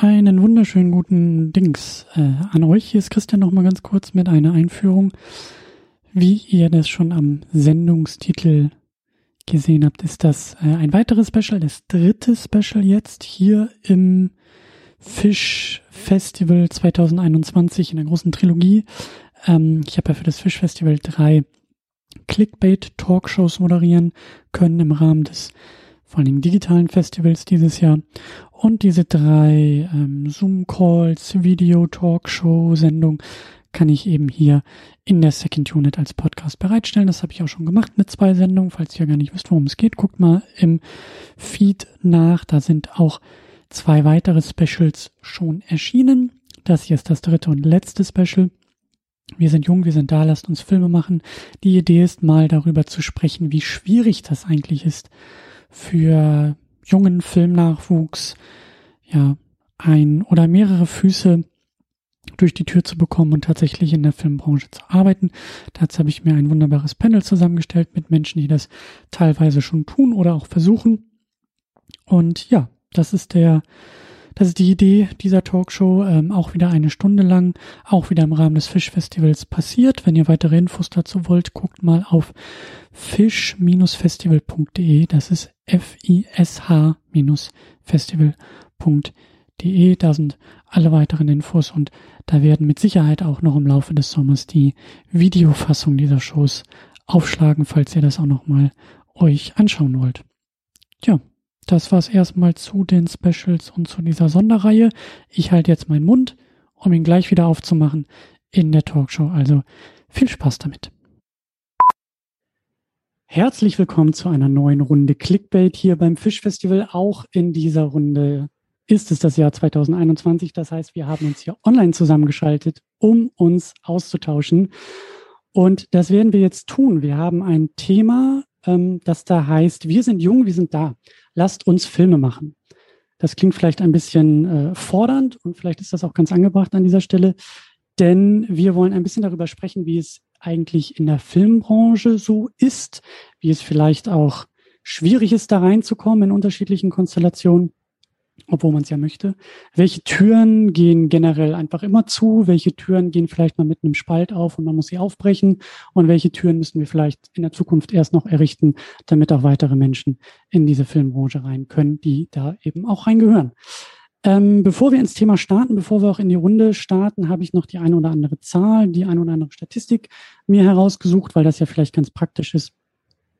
Einen wunderschönen guten Dings äh, an euch. Hier ist Christian noch mal ganz kurz mit einer Einführung. Wie ihr das schon am Sendungstitel gesehen habt, ist das äh, ein weiteres Special, das dritte Special jetzt hier im Fish Festival 2021 in der großen Trilogie. Ähm, ich habe ja für das Fish Festival drei Clickbait-Talkshows moderieren können im Rahmen des vor Dingen digitalen Festivals dieses Jahr. Und diese drei ähm, Zoom-Calls, Video-Talkshow-Sendung kann ich eben hier in der Second Unit als Podcast bereitstellen. Das habe ich auch schon gemacht mit zwei Sendungen. Falls ihr gar nicht wisst, worum es geht, guckt mal im Feed nach. Da sind auch zwei weitere Specials schon erschienen. Das hier ist das dritte und letzte Special. Wir sind jung, wir sind da, lasst uns Filme machen. Die Idee ist mal darüber zu sprechen, wie schwierig das eigentlich ist, für jungen Filmnachwuchs ja ein oder mehrere Füße durch die Tür zu bekommen und tatsächlich in der Filmbranche zu arbeiten. Dazu habe ich mir ein wunderbares Panel zusammengestellt mit Menschen, die das teilweise schon tun oder auch versuchen. Und ja, das ist der das ist die Idee dieser Talkshow, ähm, auch wieder eine Stunde lang, auch wieder im Rahmen des Fischfestivals passiert. Wenn ihr weitere Infos dazu wollt, guckt mal auf fisch-festival.de. Das ist F-I-S-H-festival.de. Da sind alle weiteren Infos und da werden mit Sicherheit auch noch im Laufe des Sommers die Videofassung dieser Shows aufschlagen, falls ihr das auch nochmal euch anschauen wollt. Tja, das war's erstmal zu den Specials und zu dieser Sonderreihe. Ich halte jetzt meinen Mund, um ihn gleich wieder aufzumachen in der Talkshow. Also viel Spaß damit. Herzlich willkommen zu einer neuen Runde Clickbait hier beim Fischfestival. Auch in dieser Runde ist es das Jahr 2021. Das heißt, wir haben uns hier online zusammengeschaltet, um uns auszutauschen. Und das werden wir jetzt tun. Wir haben ein Thema, ähm, das da heißt, wir sind jung, wir sind da lasst uns Filme machen. Das klingt vielleicht ein bisschen äh, fordernd und vielleicht ist das auch ganz angebracht an dieser Stelle, denn wir wollen ein bisschen darüber sprechen, wie es eigentlich in der Filmbranche so ist, wie es vielleicht auch schwierig ist, da reinzukommen in unterschiedlichen Konstellationen obwohl man es ja möchte. Welche Türen gehen generell einfach immer zu? Welche Türen gehen vielleicht mal mit einem Spalt auf und man muss sie aufbrechen? Und welche Türen müssen wir vielleicht in der Zukunft erst noch errichten, damit auch weitere Menschen in diese Filmbranche rein können, die da eben auch reingehören? Ähm, bevor wir ins Thema starten, bevor wir auch in die Runde starten, habe ich noch die eine oder andere Zahl, die eine oder andere Statistik mir herausgesucht, weil das ja vielleicht ganz praktisch ist,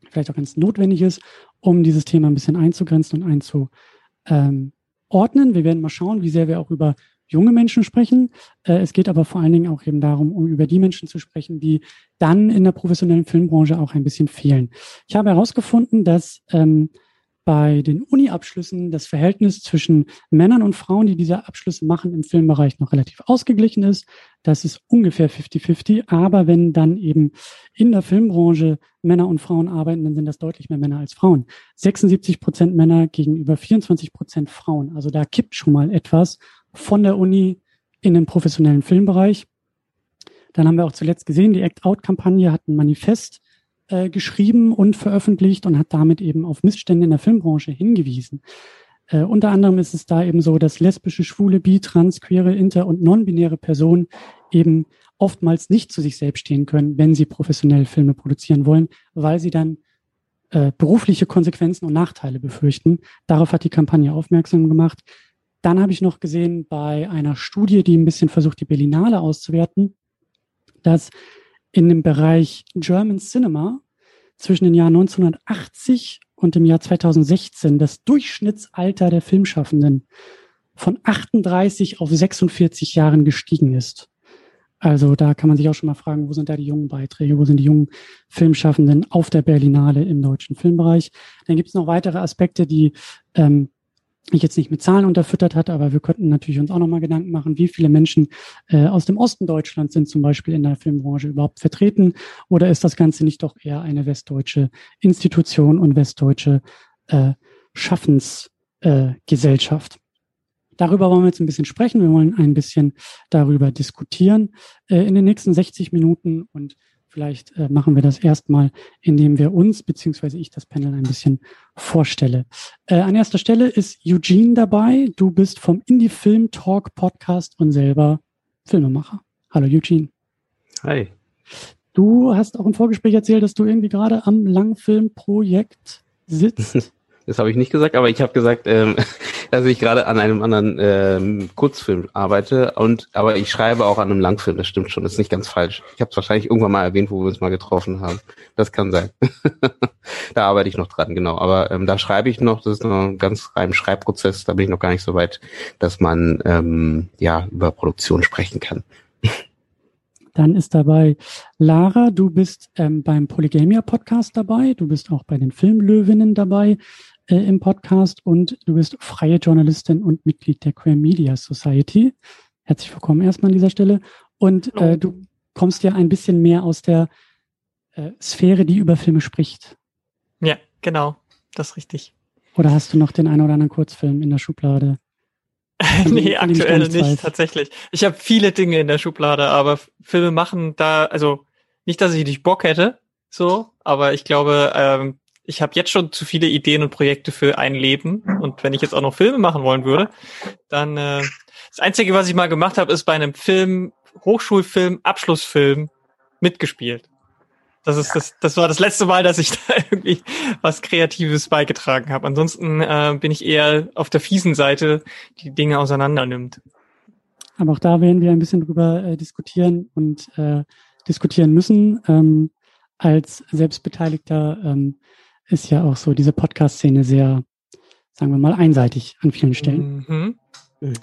vielleicht auch ganz notwendig ist, um dieses Thema ein bisschen einzugrenzen und einzu, ähm, ordnen. Wir werden mal schauen, wie sehr wir auch über junge Menschen sprechen. Äh, es geht aber vor allen Dingen auch eben darum, um über die Menschen zu sprechen, die dann in der professionellen Filmbranche auch ein bisschen fehlen. Ich habe herausgefunden, dass ähm, bei den Uni-Abschlüssen das Verhältnis zwischen Männern und Frauen, die diese Abschlüsse machen, im Filmbereich noch relativ ausgeglichen ist. Das ist ungefähr 50-50. Aber wenn dann eben in der Filmbranche Männer und Frauen arbeiten, dann sind das deutlich mehr Männer als Frauen. 76 Prozent Männer gegenüber 24 Prozent Frauen. Also da kippt schon mal etwas von der Uni in den professionellen Filmbereich. Dann haben wir auch zuletzt gesehen, die Act-Out-Kampagne hat ein Manifest äh, geschrieben und veröffentlicht und hat damit eben auf Missstände in der Filmbranche hingewiesen. Äh, unter anderem ist es da eben so, dass lesbische, schwule, bi, trans, queere, inter und non-binäre Personen eben oftmals nicht zu sich selbst stehen können, wenn sie professionell Filme produzieren wollen, weil sie dann äh, berufliche Konsequenzen und Nachteile befürchten. Darauf hat die Kampagne aufmerksam gemacht. Dann habe ich noch gesehen bei einer Studie, die ein bisschen versucht, die Berlinale auszuwerten, dass in dem Bereich German Cinema zwischen den Jahren 1980 und dem Jahr 2016 das Durchschnittsalter der Filmschaffenden von 38 auf 46 Jahren gestiegen ist. Also da kann man sich auch schon mal fragen, wo sind da die jungen Beiträge, wo sind die jungen Filmschaffenden auf der Berlinale im deutschen Filmbereich. Dann gibt es noch weitere Aspekte, die ähm, ich jetzt nicht mit Zahlen unterfüttert hatte, aber wir könnten natürlich uns auch nochmal Gedanken machen, wie viele Menschen äh, aus dem Osten Deutschlands sind zum Beispiel in der Filmbranche überhaupt vertreten oder ist das Ganze nicht doch eher eine westdeutsche Institution und westdeutsche äh, Schaffensgesellschaft? Äh, Darüber wollen wir jetzt ein bisschen sprechen. Wir wollen ein bisschen darüber diskutieren äh, in den nächsten 60 Minuten und vielleicht äh, machen wir das erstmal, indem wir uns, beziehungsweise ich das Panel ein bisschen vorstelle. Äh, an erster Stelle ist Eugene dabei. Du bist vom Indie Film Talk Podcast und selber Filmemacher. Hallo Eugene. Hi. Du hast auch im Vorgespräch erzählt, dass du irgendwie gerade am Langfilmprojekt sitzt. Das habe ich nicht gesagt, aber ich habe gesagt, ähm, dass ich gerade an einem anderen ähm, Kurzfilm arbeite und aber ich schreibe auch an einem Langfilm. Das stimmt schon, das ist nicht ganz falsch. Ich habe es wahrscheinlich irgendwann mal erwähnt, wo wir uns mal getroffen haben. Das kann sein. da arbeite ich noch dran, genau. Aber ähm, da schreibe ich noch. Das ist noch ein ganz rein Schreibprozess. Da bin ich noch gar nicht so weit, dass man ähm, ja über Produktion sprechen kann. Dann ist dabei Lara, du bist ähm, beim Polygamia Podcast dabei, du bist auch bei den Filmlöwinnen dabei äh, im Podcast und du bist freie Journalistin und Mitglied der Queer Media Society. Herzlich willkommen erstmal an dieser Stelle. Und äh, du kommst ja ein bisschen mehr aus der äh, Sphäre, die über Filme spricht. Ja, genau, das ist richtig. Oder hast du noch den einen oder anderen Kurzfilm in der Schublade? nee, aktuell nicht, weiß. tatsächlich. Ich habe viele Dinge in der Schublade, aber Filme machen da, also nicht, dass ich nicht Bock hätte, so, aber ich glaube, ähm, ich habe jetzt schon zu viele Ideen und Projekte für ein Leben. Und wenn ich jetzt auch noch Filme machen wollen würde, dann äh, das Einzige, was ich mal gemacht habe, ist bei einem Film, Hochschulfilm, Abschlussfilm mitgespielt. Das ist das, das war das letzte Mal, dass ich da irgendwie was Kreatives beigetragen habe. Ansonsten äh, bin ich eher auf der fiesen Seite, die Dinge auseinander nimmt. Aber auch da werden wir ein bisschen drüber äh, diskutieren und äh, diskutieren müssen. Ähm, als Selbstbeteiligter ähm, ist ja auch so diese Podcast-Szene sehr, sagen wir mal, einseitig an vielen Stellen. Mhm.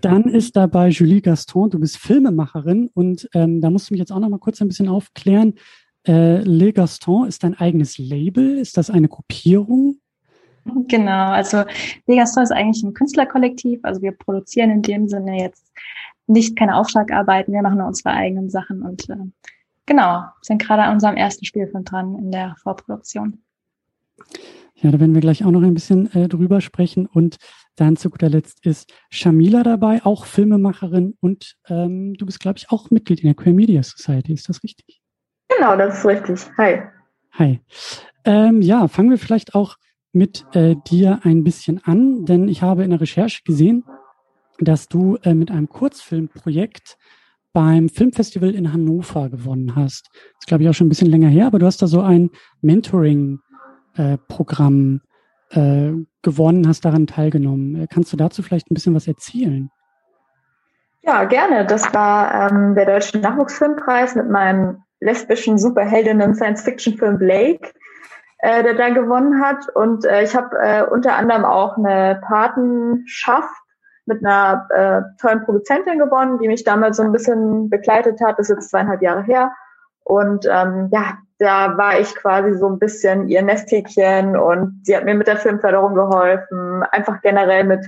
Dann ist dabei Julie Gaston, du bist Filmemacherin und ähm, da musst du mich jetzt auch noch mal kurz ein bisschen aufklären. Äh, Le Gaston ist dein eigenes Label? Ist das eine Gruppierung? Genau, also Le Gaston ist eigentlich ein Künstlerkollektiv. Also wir produzieren in dem Sinne jetzt nicht keine Auftragarbeiten, wir machen nur unsere eigenen Sachen und äh, genau, sind gerade an unserem ersten Spielfilm dran in der Vorproduktion. Ja, da werden wir gleich auch noch ein bisschen äh, drüber sprechen. Und dann zu guter Letzt ist Shamila dabei, auch Filmemacherin. Und ähm, du bist, glaube ich, auch Mitglied in der Queer Media Society. Ist das richtig? Genau, das ist richtig. Hi. Hi. Ähm, ja, fangen wir vielleicht auch mit äh, dir ein bisschen an, denn ich habe in der Recherche gesehen, dass du äh, mit einem Kurzfilmprojekt beim Filmfestival in Hannover gewonnen hast. Das ist, glaube ich, auch schon ein bisschen länger her, aber du hast da so ein Mentoring äh, Programm äh, gewonnen, hast daran teilgenommen. Äh, kannst du dazu vielleicht ein bisschen was erzählen? Ja, gerne. Das war ähm, der Deutsche Nachwuchsfilmpreis mit meinem lesbischen Superheldinnen Science-Fiction-Film Blake, äh, der da gewonnen hat. Und äh, ich habe äh, unter anderem auch eine Patenschaft mit einer äh, tollen Produzentin gewonnen, die mich damals so ein bisschen begleitet hat. Das ist jetzt zweieinhalb Jahre her. Und ähm, ja, da war ich quasi so ein bisschen ihr Nesthäkchen und sie hat mir mit der Filmförderung geholfen, einfach generell mit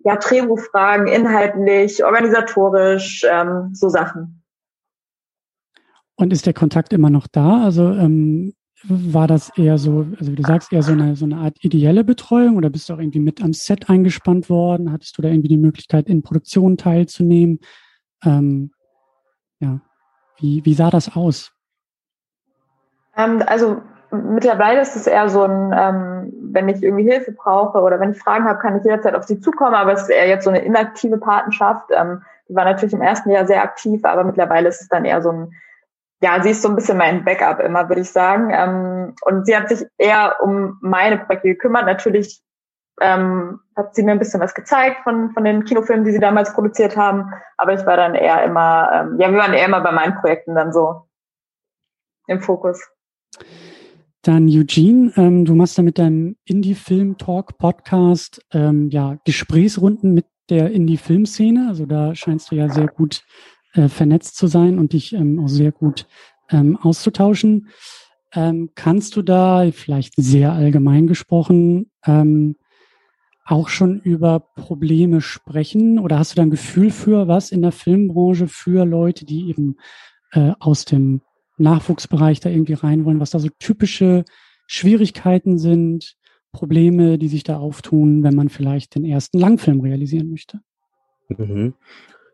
ja, Drehbuchfragen, inhaltlich, organisatorisch, ähm, so Sachen. Und ist der Kontakt immer noch da? Also ähm, war das eher so, also wie du sagst, eher so eine, so eine Art ideelle Betreuung oder bist du auch irgendwie mit am Set eingespannt worden? Hattest du da irgendwie die Möglichkeit, in Produktionen teilzunehmen? Ähm, ja, wie, wie sah das aus? Ähm, also mittlerweile ist es eher so ein, ähm, wenn ich irgendwie Hilfe brauche oder wenn ich Fragen habe, kann ich jederzeit auf sie zukommen, aber es ist eher jetzt so eine inaktive Patenschaft. Ähm, die war natürlich im ersten Jahr sehr aktiv, aber mittlerweile ist es dann eher so ein, ja, sie ist so ein bisschen mein Backup immer, würde ich sagen. Ähm, und sie hat sich eher um meine Projekte gekümmert. Natürlich ähm, hat sie mir ein bisschen was gezeigt von, von den Kinofilmen, die sie damals produziert haben. Aber ich war dann eher immer, ähm, ja, wir waren eher immer bei meinen Projekten dann so im Fokus. Dann Eugene, ähm, du machst da mit deinem Indie-Film-Talk-Podcast ähm, ja Gesprächsrunden mit der Indie-Filmszene. Also da scheinst du ja sehr gut äh, vernetzt zu sein und dich ähm, auch sehr gut ähm, auszutauschen. Ähm, kannst du da vielleicht sehr allgemein gesprochen ähm, auch schon über Probleme sprechen oder hast du da ein Gefühl für was in der Filmbranche für Leute, die eben äh, aus dem Nachwuchsbereich da irgendwie rein wollen, was da so typische Schwierigkeiten sind, Probleme, die sich da auftun, wenn man vielleicht den ersten Langfilm realisieren möchte. Mhm.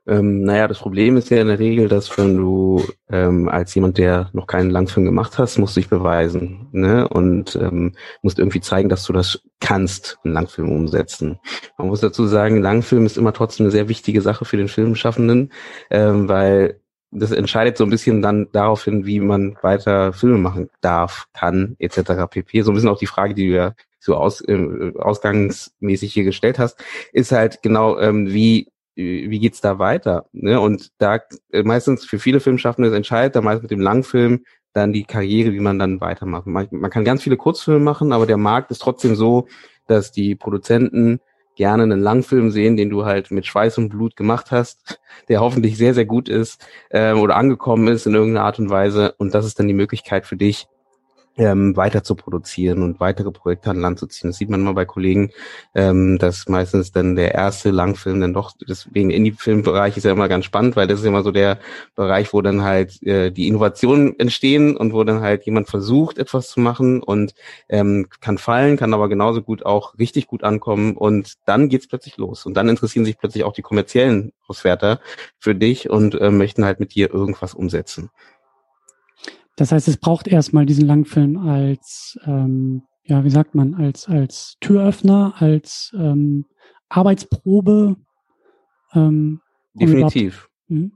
Ähm, naja, das Problem ist ja in der Regel, dass wenn du ähm, als jemand, der noch keinen Langfilm gemacht hast, musst du dich beweisen ne? und ähm, musst irgendwie zeigen, dass du das kannst, einen Langfilm umsetzen. Man muss dazu sagen, Langfilm ist immer trotzdem eine sehr wichtige Sache für den Filmschaffenden, ähm, weil das entscheidet so ein bisschen dann darauf hin, wie man weiter Filme machen darf, kann, etc. pp. So ein bisschen auch die Frage, die du ja so aus, äh, ausgangsmäßig hier gestellt hast, ist halt genau, ähm, wie wie geht's da weiter? Ne? Und da äh, meistens für viele Filmschaffende entscheidet da meist mit dem Langfilm dann die Karriere, wie man dann weitermacht. Man, man kann ganz viele Kurzfilme machen, aber der Markt ist trotzdem so, dass die Produzenten gerne einen Langfilm sehen, den du halt mit Schweiß und Blut gemacht hast, der hoffentlich sehr, sehr gut ist ähm, oder angekommen ist in irgendeiner Art und Weise. Und das ist dann die Möglichkeit für dich, ähm, weiter zu produzieren und weitere Projekte an Land zu ziehen. Das sieht man immer bei Kollegen, ähm, dass meistens dann der erste Langfilm dann doch, deswegen Indie-Filmbereich ist ja immer ganz spannend, weil das ist immer so der Bereich, wo dann halt äh, die Innovationen entstehen und wo dann halt jemand versucht, etwas zu machen und ähm, kann fallen, kann aber genauso gut auch richtig gut ankommen und dann geht's plötzlich los und dann interessieren sich plötzlich auch die kommerziellen Auswerter für dich und äh, möchten halt mit dir irgendwas umsetzen. Das heißt, es braucht erstmal diesen Langfilm als, ähm, ja, wie sagt man, als, als Türöffner, als ähm, Arbeitsprobe. Ähm, definitiv. Mhm.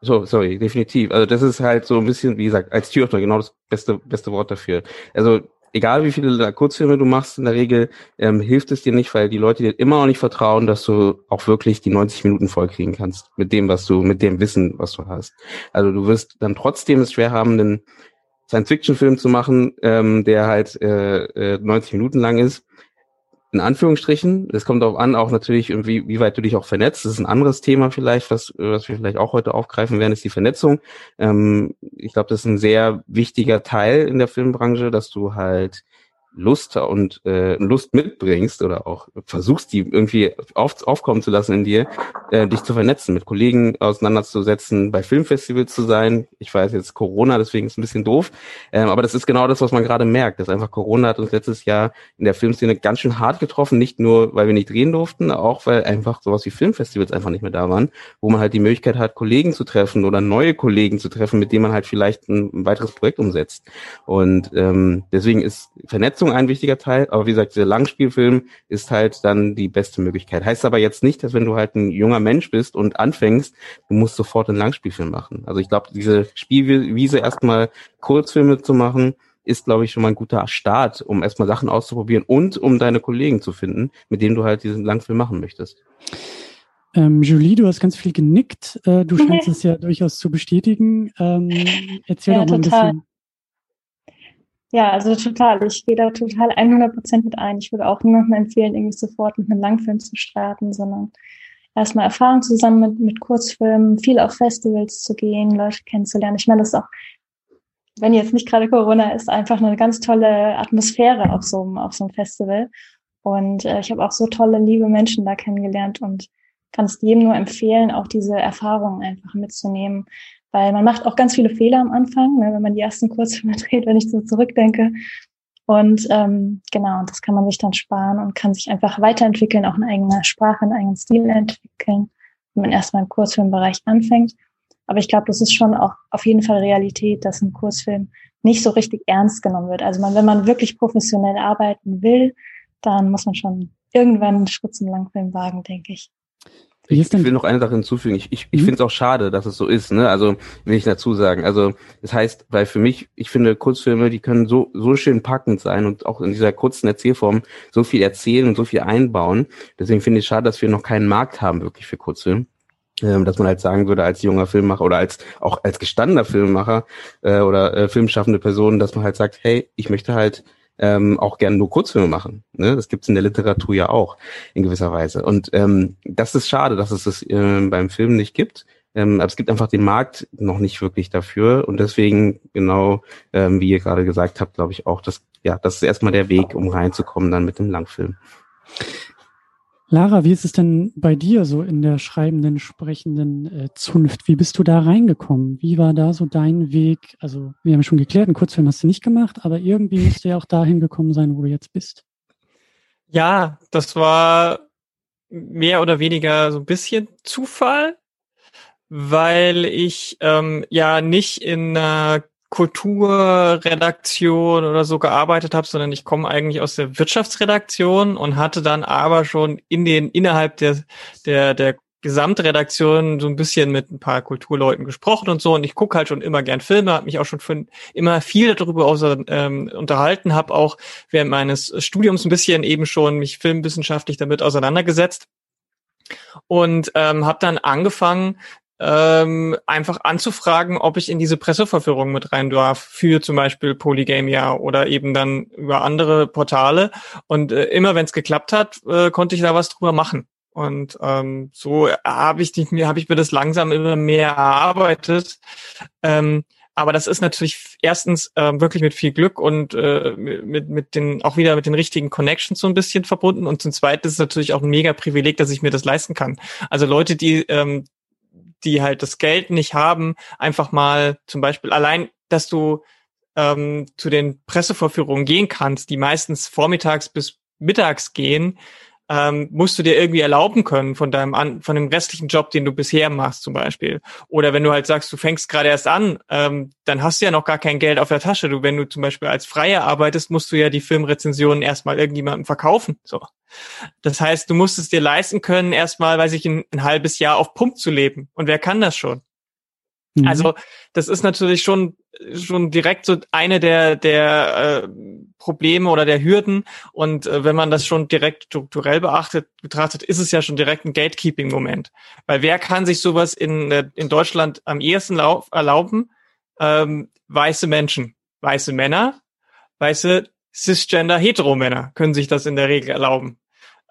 So, sorry, definitiv. Also das ist halt so ein bisschen, wie gesagt, als Türöffner genau das beste, beste Wort dafür. Also egal wie viele Kurzfilme du machst, in der Regel ähm, hilft es dir nicht, weil die Leute dir immer noch nicht vertrauen, dass du auch wirklich die 90 Minuten vollkriegen kannst mit dem, was du, mit dem Wissen, was du hast. Also du wirst dann trotzdem es schwer haben, einen Science-Fiction-Film zu machen, ähm, der halt äh, 90 äh, Minuten lang ist in Anführungsstrichen. Es kommt darauf an, auch natürlich, irgendwie, wie weit du dich auch vernetzt. Das ist ein anderes Thema vielleicht, was, was wir vielleicht auch heute aufgreifen werden, ist die Vernetzung. Ähm, ich glaube, das ist ein sehr wichtiger Teil in der Filmbranche, dass du halt Lust und äh, Lust mitbringst oder auch versuchst, die irgendwie auf, aufkommen zu lassen in dir, äh, dich zu vernetzen, mit Kollegen auseinanderzusetzen, bei Filmfestivals zu sein. Ich weiß jetzt Corona, deswegen ist ein bisschen doof, ähm, aber das ist genau das, was man gerade merkt. dass einfach Corona hat uns letztes Jahr in der Filmszene ganz schön hart getroffen, nicht nur, weil wir nicht drehen durften, auch weil einfach sowas wie Filmfestivals einfach nicht mehr da waren, wo man halt die Möglichkeit hat, Kollegen zu treffen oder neue Kollegen zu treffen, mit denen man halt vielleicht ein, ein weiteres Projekt umsetzt. Und ähm, deswegen ist Vernetzung Leistung ein wichtiger Teil, aber wie gesagt, der Langspielfilm ist halt dann die beste Möglichkeit. Heißt aber jetzt nicht, dass wenn du halt ein junger Mensch bist und anfängst, du musst sofort einen Langspielfilm machen. Also ich glaube, diese Spielwiese erstmal Kurzfilme zu machen, ist, glaube ich, schon mal ein guter Start, um erstmal Sachen auszuprobieren und um deine Kollegen zu finden, mit denen du halt diesen Langfilm machen möchtest. Ähm, Julie, du hast ganz viel genickt. Äh, du scheinst es ja durchaus zu bestätigen. Ähm, erzähl ja, doch mal total. ein bisschen. Ja, also total. Ich gehe da total 100 Prozent mit ein. Ich würde auch niemandem empfehlen, irgendwie sofort mit einem Langfilm zu starten, sondern erstmal Erfahrung zusammen mit, mit Kurzfilmen, viel auf Festivals zu gehen, Leute kennenzulernen. Ich meine, das ist auch, wenn jetzt nicht gerade Corona ist, einfach eine ganz tolle Atmosphäre auf so einem, auf so einem Festival. Und äh, ich habe auch so tolle, liebe Menschen da kennengelernt und kann es jedem nur empfehlen, auch diese Erfahrungen einfach mitzunehmen, weil man macht auch ganz viele Fehler am Anfang, ne, wenn man die ersten Kurzfilme dreht, wenn ich so zurückdenke. Und ähm, genau, das kann man sich dann sparen und kann sich einfach weiterentwickeln, auch eine eigene Sprache, einen eigenen Stil entwickeln, wenn man erstmal im Kurzfilmbereich anfängt. Aber ich glaube, das ist schon auch auf jeden Fall Realität, dass ein Kurzfilm nicht so richtig ernst genommen wird. Also man, wenn man wirklich professionell arbeiten will, dann muss man schon irgendwann einen Schritt zum Langfilm wagen, denke ich. Ich, ich will noch eine Sache hinzufügen. Ich, ich, ich mhm. finde es auch schade, dass es so ist. Ne? Also will ich dazu sagen. Also das heißt, weil für mich, ich finde Kurzfilme, die können so so schön packend sein und auch in dieser kurzen Erzählform so viel erzählen und so viel einbauen. Deswegen finde ich es schade, dass wir noch keinen Markt haben wirklich für Kurzfilme. Ähm, dass man halt sagen würde als junger Filmemacher oder als auch als gestandener Filmemacher äh, oder äh, filmschaffende Person, dass man halt sagt, hey, ich möchte halt ähm, auch gerne nur Kurzfilme machen. Ne? Das gibt's in der Literatur ja auch in gewisser Weise. Und ähm, das ist schade, dass es das äh, beim Film nicht gibt. Ähm, aber es gibt einfach den Markt noch nicht wirklich dafür. Und deswegen, genau ähm, wie ihr gerade gesagt habt, glaube ich auch, dass ja, das ist erstmal der Weg, um reinzukommen dann mit dem Langfilm. Lara, wie ist es denn bei dir so in der schreibenden, sprechenden äh, Zunft? Wie bist du da reingekommen? Wie war da so dein Weg? Also, wir haben schon geklärt, einen Kurzfilm hast du nicht gemacht, aber irgendwie musst du ja auch dahin gekommen sein, wo du jetzt bist. Ja, das war mehr oder weniger so ein bisschen Zufall. weil ich ähm, ja nicht in einer Kulturredaktion oder so gearbeitet habe, sondern ich komme eigentlich aus der Wirtschaftsredaktion und hatte dann aber schon in den innerhalb der der der Gesamtredaktion so ein bisschen mit ein paar Kulturleuten gesprochen und so. Und ich gucke halt schon immer gern Filme, habe mich auch schon für, immer viel darüber außer, ähm, unterhalten, habe auch während meines Studiums ein bisschen eben schon mich filmwissenschaftlich damit auseinandergesetzt. Und ähm, habe dann angefangen ähm, einfach anzufragen, ob ich in diese Presseverführung mit rein darf für zum Beispiel Polygamia oder eben dann über andere Portale. Und äh, immer wenn es geklappt hat, äh, konnte ich da was drüber machen. Und ähm, so habe ich mir habe ich mir das langsam immer mehr erarbeitet. Ähm, aber das ist natürlich erstens ähm, wirklich mit viel Glück und äh, mit, mit den, auch wieder mit den richtigen Connections so ein bisschen verbunden. Und zum Zweiten ist es natürlich auch ein mega Privileg, dass ich mir das leisten kann. Also Leute, die ähm, die halt das Geld nicht haben, einfach mal zum Beispiel allein, dass du ähm, zu den Pressevorführungen gehen kannst, die meistens vormittags bis mittags gehen, ähm, musst du dir irgendwie erlauben können von deinem an, von dem restlichen Job, den du bisher machst zum Beispiel. Oder wenn du halt sagst, du fängst gerade erst an, ähm, dann hast du ja noch gar kein Geld auf der Tasche. Du, wenn du zum Beispiel als Freier arbeitest, musst du ja die Filmrezensionen erstmal irgendjemandem verkaufen. So. Das heißt, du musst es dir leisten können, erstmal, weiß ich, ein, ein halbes Jahr auf Pump zu leben. Und wer kann das schon? Mhm. Also das ist natürlich schon schon direkt so eine der der äh, Probleme oder der Hürden und äh, wenn man das schon direkt strukturell beachtet betrachtet, ist es ja schon direkt ein Gatekeeping-Moment, weil wer kann sich sowas in äh, in Deutschland am ehesten erlauben? Ähm, weiße Menschen, weiße Männer, weiße cisgender Heteromänner können sich das in der Regel erlauben,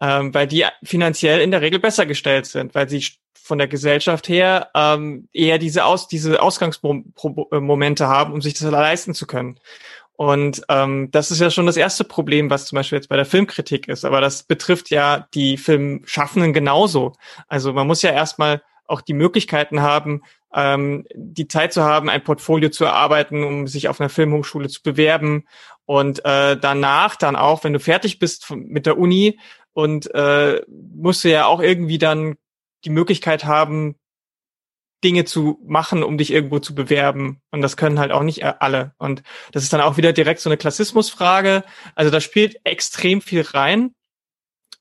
ähm, weil die finanziell in der Regel besser gestellt sind, weil sie von der Gesellschaft her ähm, eher diese Aus diese Ausgangsmomente haben, um sich das leisten zu können. Und ähm, das ist ja schon das erste Problem, was zum Beispiel jetzt bei der Filmkritik ist. Aber das betrifft ja die Filmschaffenden genauso. Also man muss ja erstmal auch die Möglichkeiten haben, ähm, die Zeit zu haben, ein Portfolio zu erarbeiten, um sich auf einer Filmhochschule zu bewerben. Und äh, danach dann auch, wenn du fertig bist mit der Uni und äh, musst du ja auch irgendwie dann die Möglichkeit haben, Dinge zu machen, um dich irgendwo zu bewerben. Und das können halt auch nicht alle. Und das ist dann auch wieder direkt so eine Klassismusfrage. Also da spielt extrem viel rein.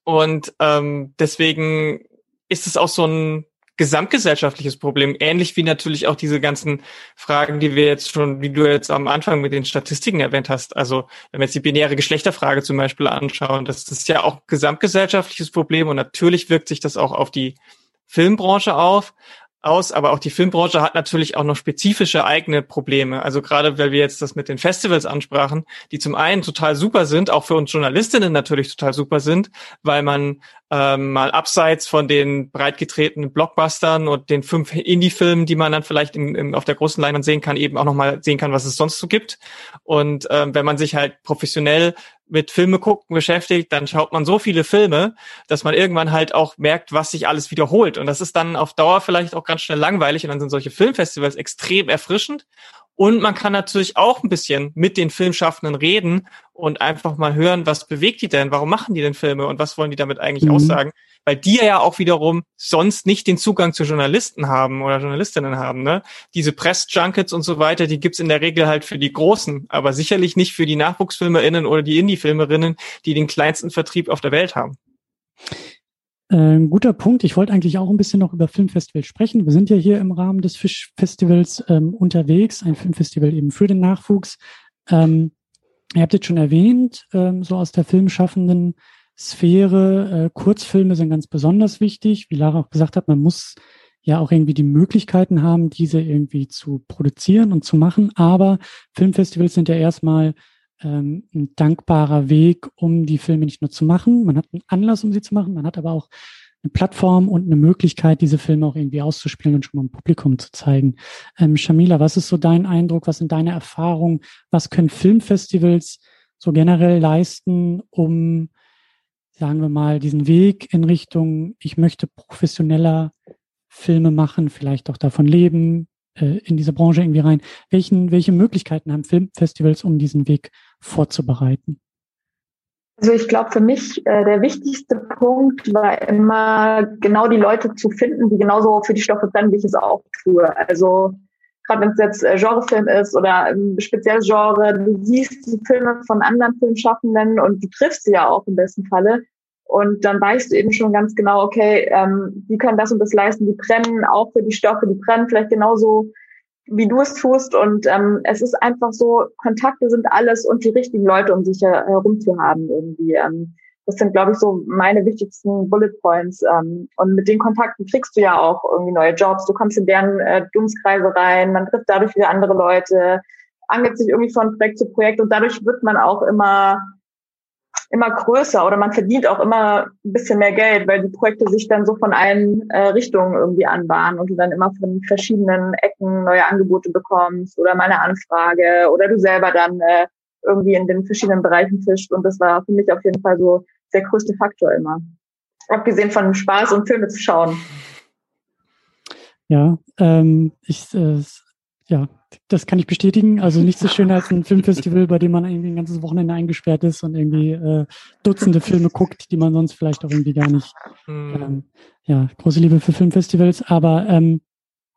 Und ähm, deswegen ist es auch so ein gesamtgesellschaftliches Problem, ähnlich wie natürlich auch diese ganzen Fragen, die wir jetzt schon, wie du jetzt am Anfang mit den Statistiken erwähnt hast. Also wenn wir jetzt die binäre Geschlechterfrage zum Beispiel anschauen, das ist ja auch gesamtgesellschaftliches Problem und natürlich wirkt sich das auch auf die Filmbranche auf, aus, aber auch die Filmbranche hat natürlich auch noch spezifische eigene Probleme. Also gerade weil wir jetzt das mit den Festivals ansprachen, die zum einen total super sind, auch für uns Journalistinnen natürlich total super sind, weil man ähm, mal abseits von den breitgetretenen Blockbustern und den fünf Indie-Filmen, die man dann vielleicht im, im, auf der großen Leinwand sehen kann, eben auch nochmal sehen kann, was es sonst so gibt. Und ähm, wenn man sich halt professionell mit Filme gucken beschäftigt, dann schaut man so viele Filme, dass man irgendwann halt auch merkt, was sich alles wiederholt. Und das ist dann auf Dauer vielleicht auch ganz schnell langweilig. Und dann sind solche Filmfestivals extrem erfrischend. Und man kann natürlich auch ein bisschen mit den Filmschaffenden reden und einfach mal hören, was bewegt die denn? Warum machen die denn Filme und was wollen die damit eigentlich mhm. aussagen? Weil die ja auch wiederum sonst nicht den Zugang zu Journalisten haben oder Journalistinnen haben. Ne? Diese Press-Junkets und so weiter, die gibt's in der Regel halt für die Großen, aber sicherlich nicht für die NachwuchsfilmerInnen oder die Indie-Filmerinnen, die den kleinsten Vertrieb auf der Welt haben. Äh, ein guter Punkt. Ich wollte eigentlich auch ein bisschen noch über Filmfestivals sprechen. Wir sind ja hier im Rahmen des Fischfestivals ähm, unterwegs, ein Filmfestival eben für den Nachwuchs. Ähm, ihr habt jetzt schon erwähnt, ähm, so aus der filmschaffenden Sphäre, äh, Kurzfilme sind ganz besonders wichtig. Wie Lara auch gesagt hat, man muss ja auch irgendwie die Möglichkeiten haben, diese irgendwie zu produzieren und zu machen. Aber Filmfestivals sind ja erstmal ähm, ein dankbarer Weg, um die Filme nicht nur zu machen. Man hat einen Anlass, um sie zu machen, man hat aber auch eine Plattform und eine Möglichkeit, diese Filme auch irgendwie auszuspielen und schon mal im Publikum zu zeigen. Ähm, Shamila, was ist so dein Eindruck? Was sind deine Erfahrungen? Was können Filmfestivals so generell leisten, um, sagen wir mal, diesen Weg in Richtung, ich möchte professioneller Filme machen, vielleicht auch davon leben, äh, in diese Branche irgendwie rein. Welchen, welche Möglichkeiten haben Filmfestivals, um diesen Weg vorzubereiten? Also ich glaube, für mich äh, der wichtigste Punkt war immer genau die Leute zu finden, die genauso für die Stoffe brennen, wie ich es auch tue. Also gerade wenn es jetzt äh, Genrefilm ist oder ein spezielles Genre, du siehst die Filme von anderen Filmschaffenden und du triffst sie ja auch im besten Falle. Und dann weißt du eben schon ganz genau, okay, ähm, die können das und das leisten, die brennen auch für die Stoffe, die brennen vielleicht genauso, wie du es tust. Und ähm, es ist einfach so, Kontakte sind alles und die richtigen Leute, um sich herum zu haben irgendwie. Ähm, das sind, glaube ich, so meine wichtigsten Bullet Points. Ähm, und mit den Kontakten kriegst du ja auch irgendwie neue Jobs. Du kommst in deren äh, Dummskreise rein, man trifft dadurch wieder andere Leute, angelt sich irgendwie von Projekt zu Projekt und dadurch wird man auch immer immer größer oder man verdient auch immer ein bisschen mehr Geld, weil die Projekte sich dann so von allen äh, Richtungen irgendwie anbahnen und du dann immer von verschiedenen Ecken neue Angebote bekommst oder mal eine Anfrage oder du selber dann äh, irgendwie in den verschiedenen Bereichen fischst und das war für mich auf jeden Fall so der größte Faktor immer. Abgesehen von Spaß und Filme zu schauen. Ja, ähm, ich, äh, ja, das kann ich bestätigen. Also nichts so schön als ein Filmfestival, bei dem man irgendwie ein ganzes Wochenende eingesperrt ist und irgendwie äh, Dutzende Filme guckt, die man sonst vielleicht auch irgendwie gar nicht. Hm. Ähm, ja, große Liebe für Filmfestivals, aber ähm,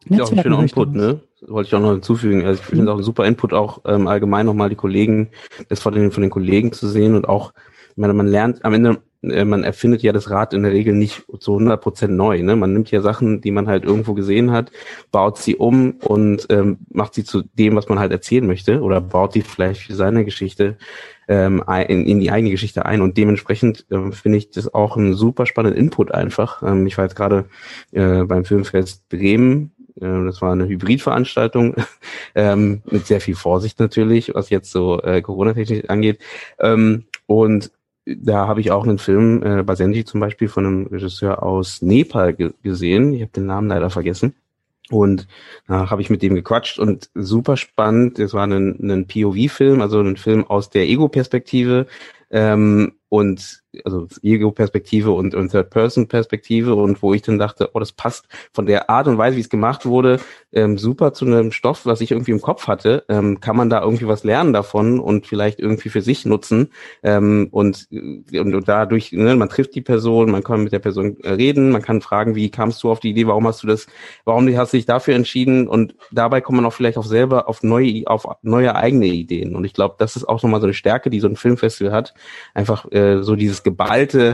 ja, auch ein schöner Input, ne? Wollte ich auch noch hinzufügen. Also ich finde es auch ein super Input, auch ähm, allgemein nochmal die Kollegen, das von den, von den Kollegen zu sehen und auch, ich meine, man lernt am Ende äh, man erfindet ja das Rad in der Regel nicht zu 100 Prozent neu. Ne? Man nimmt ja Sachen, die man halt irgendwo gesehen hat, baut sie um und ähm, macht sie zu dem, was man halt erzählen möchte oder baut die vielleicht für seine Geschichte ähm, in, in die eigene Geschichte ein. Und dementsprechend ähm, finde ich das auch ein super spannenden Input einfach. Ähm, ich war jetzt gerade äh, beim Filmfest Bremen das war eine Hybridveranstaltung ähm, mit sehr viel Vorsicht natürlich, was jetzt so äh, Corona-technisch angeht. Ähm, und da habe ich auch einen Film, äh, Basenji zum Beispiel, von einem Regisseur aus Nepal ge gesehen. Ich habe den Namen leider vergessen. Und da habe ich mit dem gequatscht und super spannend. Es war ein, ein POV-Film, also ein Film aus der Ego-Perspektive. Ähm, und also Ego-Perspektive und, und Third-Person-Perspektive und wo ich dann dachte, oh, das passt von der Art und Weise, wie es gemacht wurde, ähm, super zu einem Stoff, was ich irgendwie im Kopf hatte. Ähm, kann man da irgendwie was lernen davon und vielleicht irgendwie für sich nutzen? Ähm, und, und, und dadurch, ne, man trifft die Person, man kann mit der Person reden, man kann fragen, wie kamst du auf die Idee, warum hast du das, warum hast du dich dafür entschieden? Und dabei kommt man auch vielleicht auch selber auf neue, auf neue eigene Ideen. Und ich glaube, das ist auch nochmal so eine Stärke, die so ein Filmfestival hat, einfach äh, so dieses geballte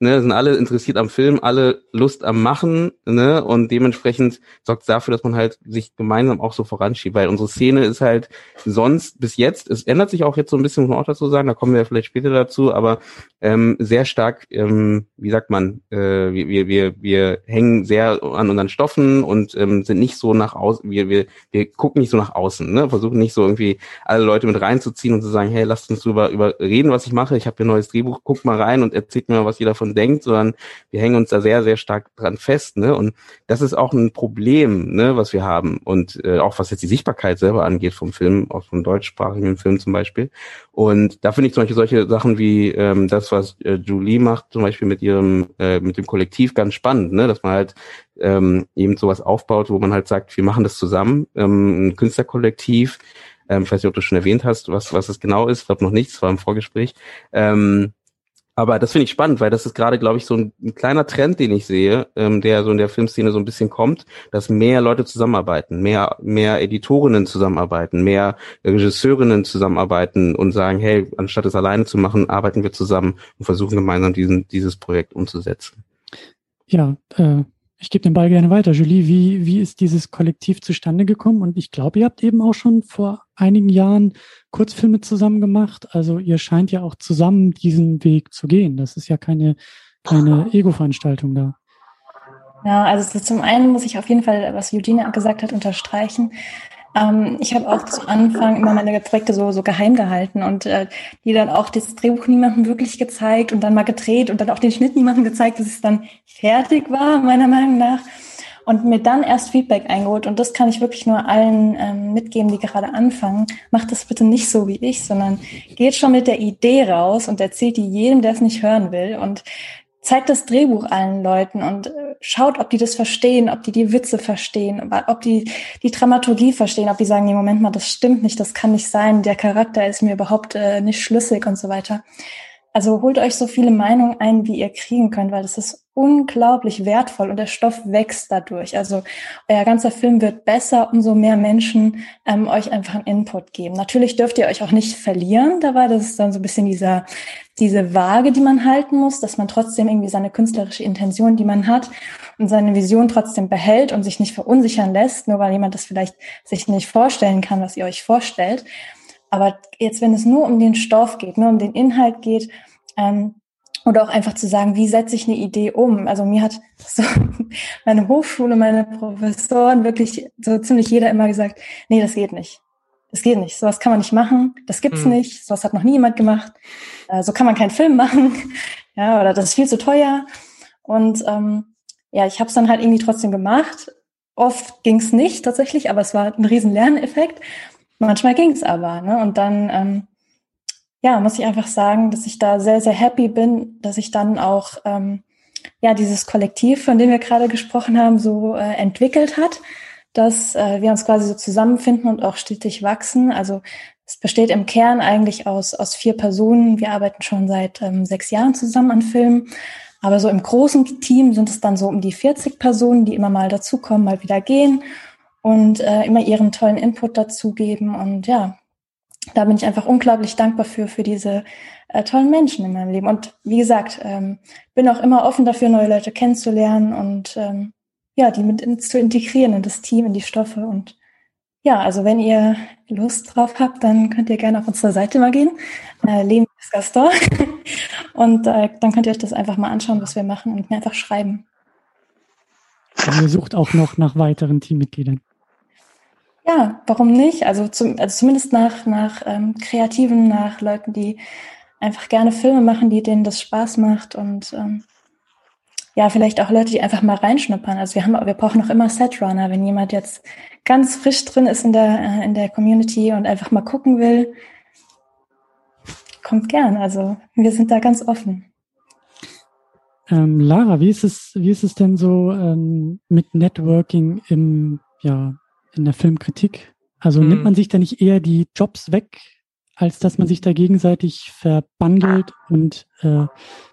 ne, sind alle interessiert am Film, alle Lust am Machen, ne, und dementsprechend sorgt es dafür, dass man halt sich gemeinsam auch so voranschiebt, weil unsere Szene ist halt sonst bis jetzt, es ändert sich auch jetzt so ein bisschen, muss man auch dazu sagen, da kommen wir vielleicht später dazu, aber ähm, sehr stark, ähm, wie sagt man, äh, wir, wir, wir hängen sehr an unseren Stoffen und ähm, sind nicht so nach außen, wir, wir, wir gucken nicht so nach außen, ne, versuchen nicht so irgendwie alle Leute mit reinzuziehen und zu sagen, hey, lasst uns drüber über reden, was ich mache, ich habe hier ein neues Drehbuch, guckt mal rein und erzählt mir, was jeder von davon denkt, sondern wir hängen uns da sehr, sehr stark dran fest. Ne? Und das ist auch ein Problem, ne, was wir haben. Und äh, auch was jetzt die Sichtbarkeit selber angeht vom Film, auch vom deutschsprachigen Film zum Beispiel. Und da finde ich zum Beispiel solche Sachen wie ähm, das, was äh, Julie macht, zum Beispiel mit ihrem, äh, mit dem Kollektiv ganz spannend, ne? dass man halt ähm, eben sowas aufbaut, wo man halt sagt, wir machen das zusammen, ähm, ein Künstlerkollektiv, ähm, ich weiß nicht, ob du schon erwähnt hast, was, was es genau ist, ich glaube noch nichts, war im Vorgespräch. Ähm, aber das finde ich spannend, weil das ist gerade, glaube ich, so ein, ein, kleiner Trend, den ich sehe, ähm, der so in der Filmszene so ein bisschen kommt, dass mehr Leute zusammenarbeiten, mehr, mehr Editorinnen zusammenarbeiten, mehr Regisseurinnen zusammenarbeiten und sagen, hey, anstatt es alleine zu machen, arbeiten wir zusammen und versuchen gemeinsam diesen, dieses Projekt umzusetzen. Ja, äh, ich gebe den Ball gerne weiter. Julie, wie, wie ist dieses Kollektiv zustande gekommen? Und ich glaube, ihr habt eben auch schon vor einigen Jahren Kurzfilme zusammen gemacht. Also ihr scheint ja auch zusammen diesen Weg zu gehen. Das ist ja keine, keine Ego-Veranstaltung da. Ja, also zum einen muss ich auf jeden Fall, was Eugenia gesagt hat, unterstreichen. Ähm, ich habe auch zu Anfang immer meine Projekte so, so geheim gehalten und äh, die dann auch das Drehbuch niemandem wirklich gezeigt und dann mal gedreht und dann auch den Schnitt niemandem gezeigt, dass es dann fertig war, meiner Meinung nach. Und mir dann erst Feedback eingeholt. Und das kann ich wirklich nur allen ähm, mitgeben, die gerade anfangen. Macht das bitte nicht so wie ich, sondern geht schon mit der Idee raus und erzählt die jedem, der es nicht hören will. Und zeigt das Drehbuch allen Leuten und äh, schaut, ob die das verstehen, ob die die Witze verstehen, ob die die Dramaturgie verstehen, ob die sagen, nee, Moment mal, das stimmt nicht, das kann nicht sein, der Charakter ist mir überhaupt äh, nicht schlüssig und so weiter. also holt euch so viele Meinungen ein, wie ihr kriegen könnt, weil das ist unglaublich wertvoll und der Stoff wächst dadurch. Also euer ganzer Film wird besser, umso mehr Menschen ähm, euch einfach einen Input geben. Natürlich dürft ihr euch auch nicht verlieren dabei. Das ist dann so ein bisschen dieser, diese Waage, die man halten muss, dass man trotzdem irgendwie seine künstlerische Intention, die man hat und seine Vision trotzdem behält und sich nicht verunsichern lässt, nur weil jemand das vielleicht sich nicht vorstellen kann, was ihr euch vorstellt. Aber jetzt, wenn es nur um den Stoff geht, nur um den Inhalt geht, ähm, oder auch einfach zu sagen, wie setze ich eine Idee um? Also mir hat so meine Hochschule, meine Professoren, wirklich so ziemlich jeder immer gesagt, nee, das geht nicht. Das geht nicht. Sowas kann man nicht machen. Das gibt's hm. nicht. Sowas hat noch nie jemand gemacht. Äh, so kann man keinen Film machen. ja, oder das ist viel zu teuer. Und ähm, ja, ich habe es dann halt irgendwie trotzdem gemacht. Oft ging's nicht tatsächlich, aber es war ein riesen Lerneffekt. Manchmal ging's aber. Ne? Und dann ähm, ja, muss ich einfach sagen, dass ich da sehr, sehr happy bin, dass ich dann auch ähm, ja dieses Kollektiv, von dem wir gerade gesprochen haben, so äh, entwickelt hat, dass äh, wir uns quasi so zusammenfinden und auch stetig wachsen. Also es besteht im Kern eigentlich aus, aus vier Personen. Wir arbeiten schon seit ähm, sechs Jahren zusammen an Filmen. Aber so im großen Team sind es dann so um die 40 Personen, die immer mal dazukommen, mal wieder gehen und äh, immer ihren tollen Input dazugeben. Und ja, da bin ich einfach unglaublich dankbar für, für diese äh, tollen Menschen in meinem Leben. Und wie gesagt, ähm, bin auch immer offen dafür, neue Leute kennenzulernen und ähm, ja, die mit in, zu integrieren in das Team, in die Stoffe. Und ja, also wenn ihr Lust drauf habt, dann könnt ihr gerne auf unsere Seite mal gehen, äh, Leben ist Gastor. und äh, dann könnt ihr euch das einfach mal anschauen, was wir machen und mir einfach schreiben. Und ihr sucht auch noch nach weiteren Teammitgliedern. Ja, warum nicht? Also, zum, also zumindest nach, nach ähm, Kreativen, nach Leuten, die einfach gerne Filme machen, die denen das Spaß macht und ähm, ja, vielleicht auch Leute, die einfach mal reinschnuppern. Also wir haben, wir brauchen noch immer Setrunner, wenn jemand jetzt ganz frisch drin ist in der äh, in der Community und einfach mal gucken will, kommt gern. Also wir sind da ganz offen. Ähm, Lara, wie ist es, wie ist es denn so ähm, mit Networking im ja in der Filmkritik? Also hm. nimmt man sich da nicht eher die Jobs weg, als dass man sich da gegenseitig verbandelt und äh,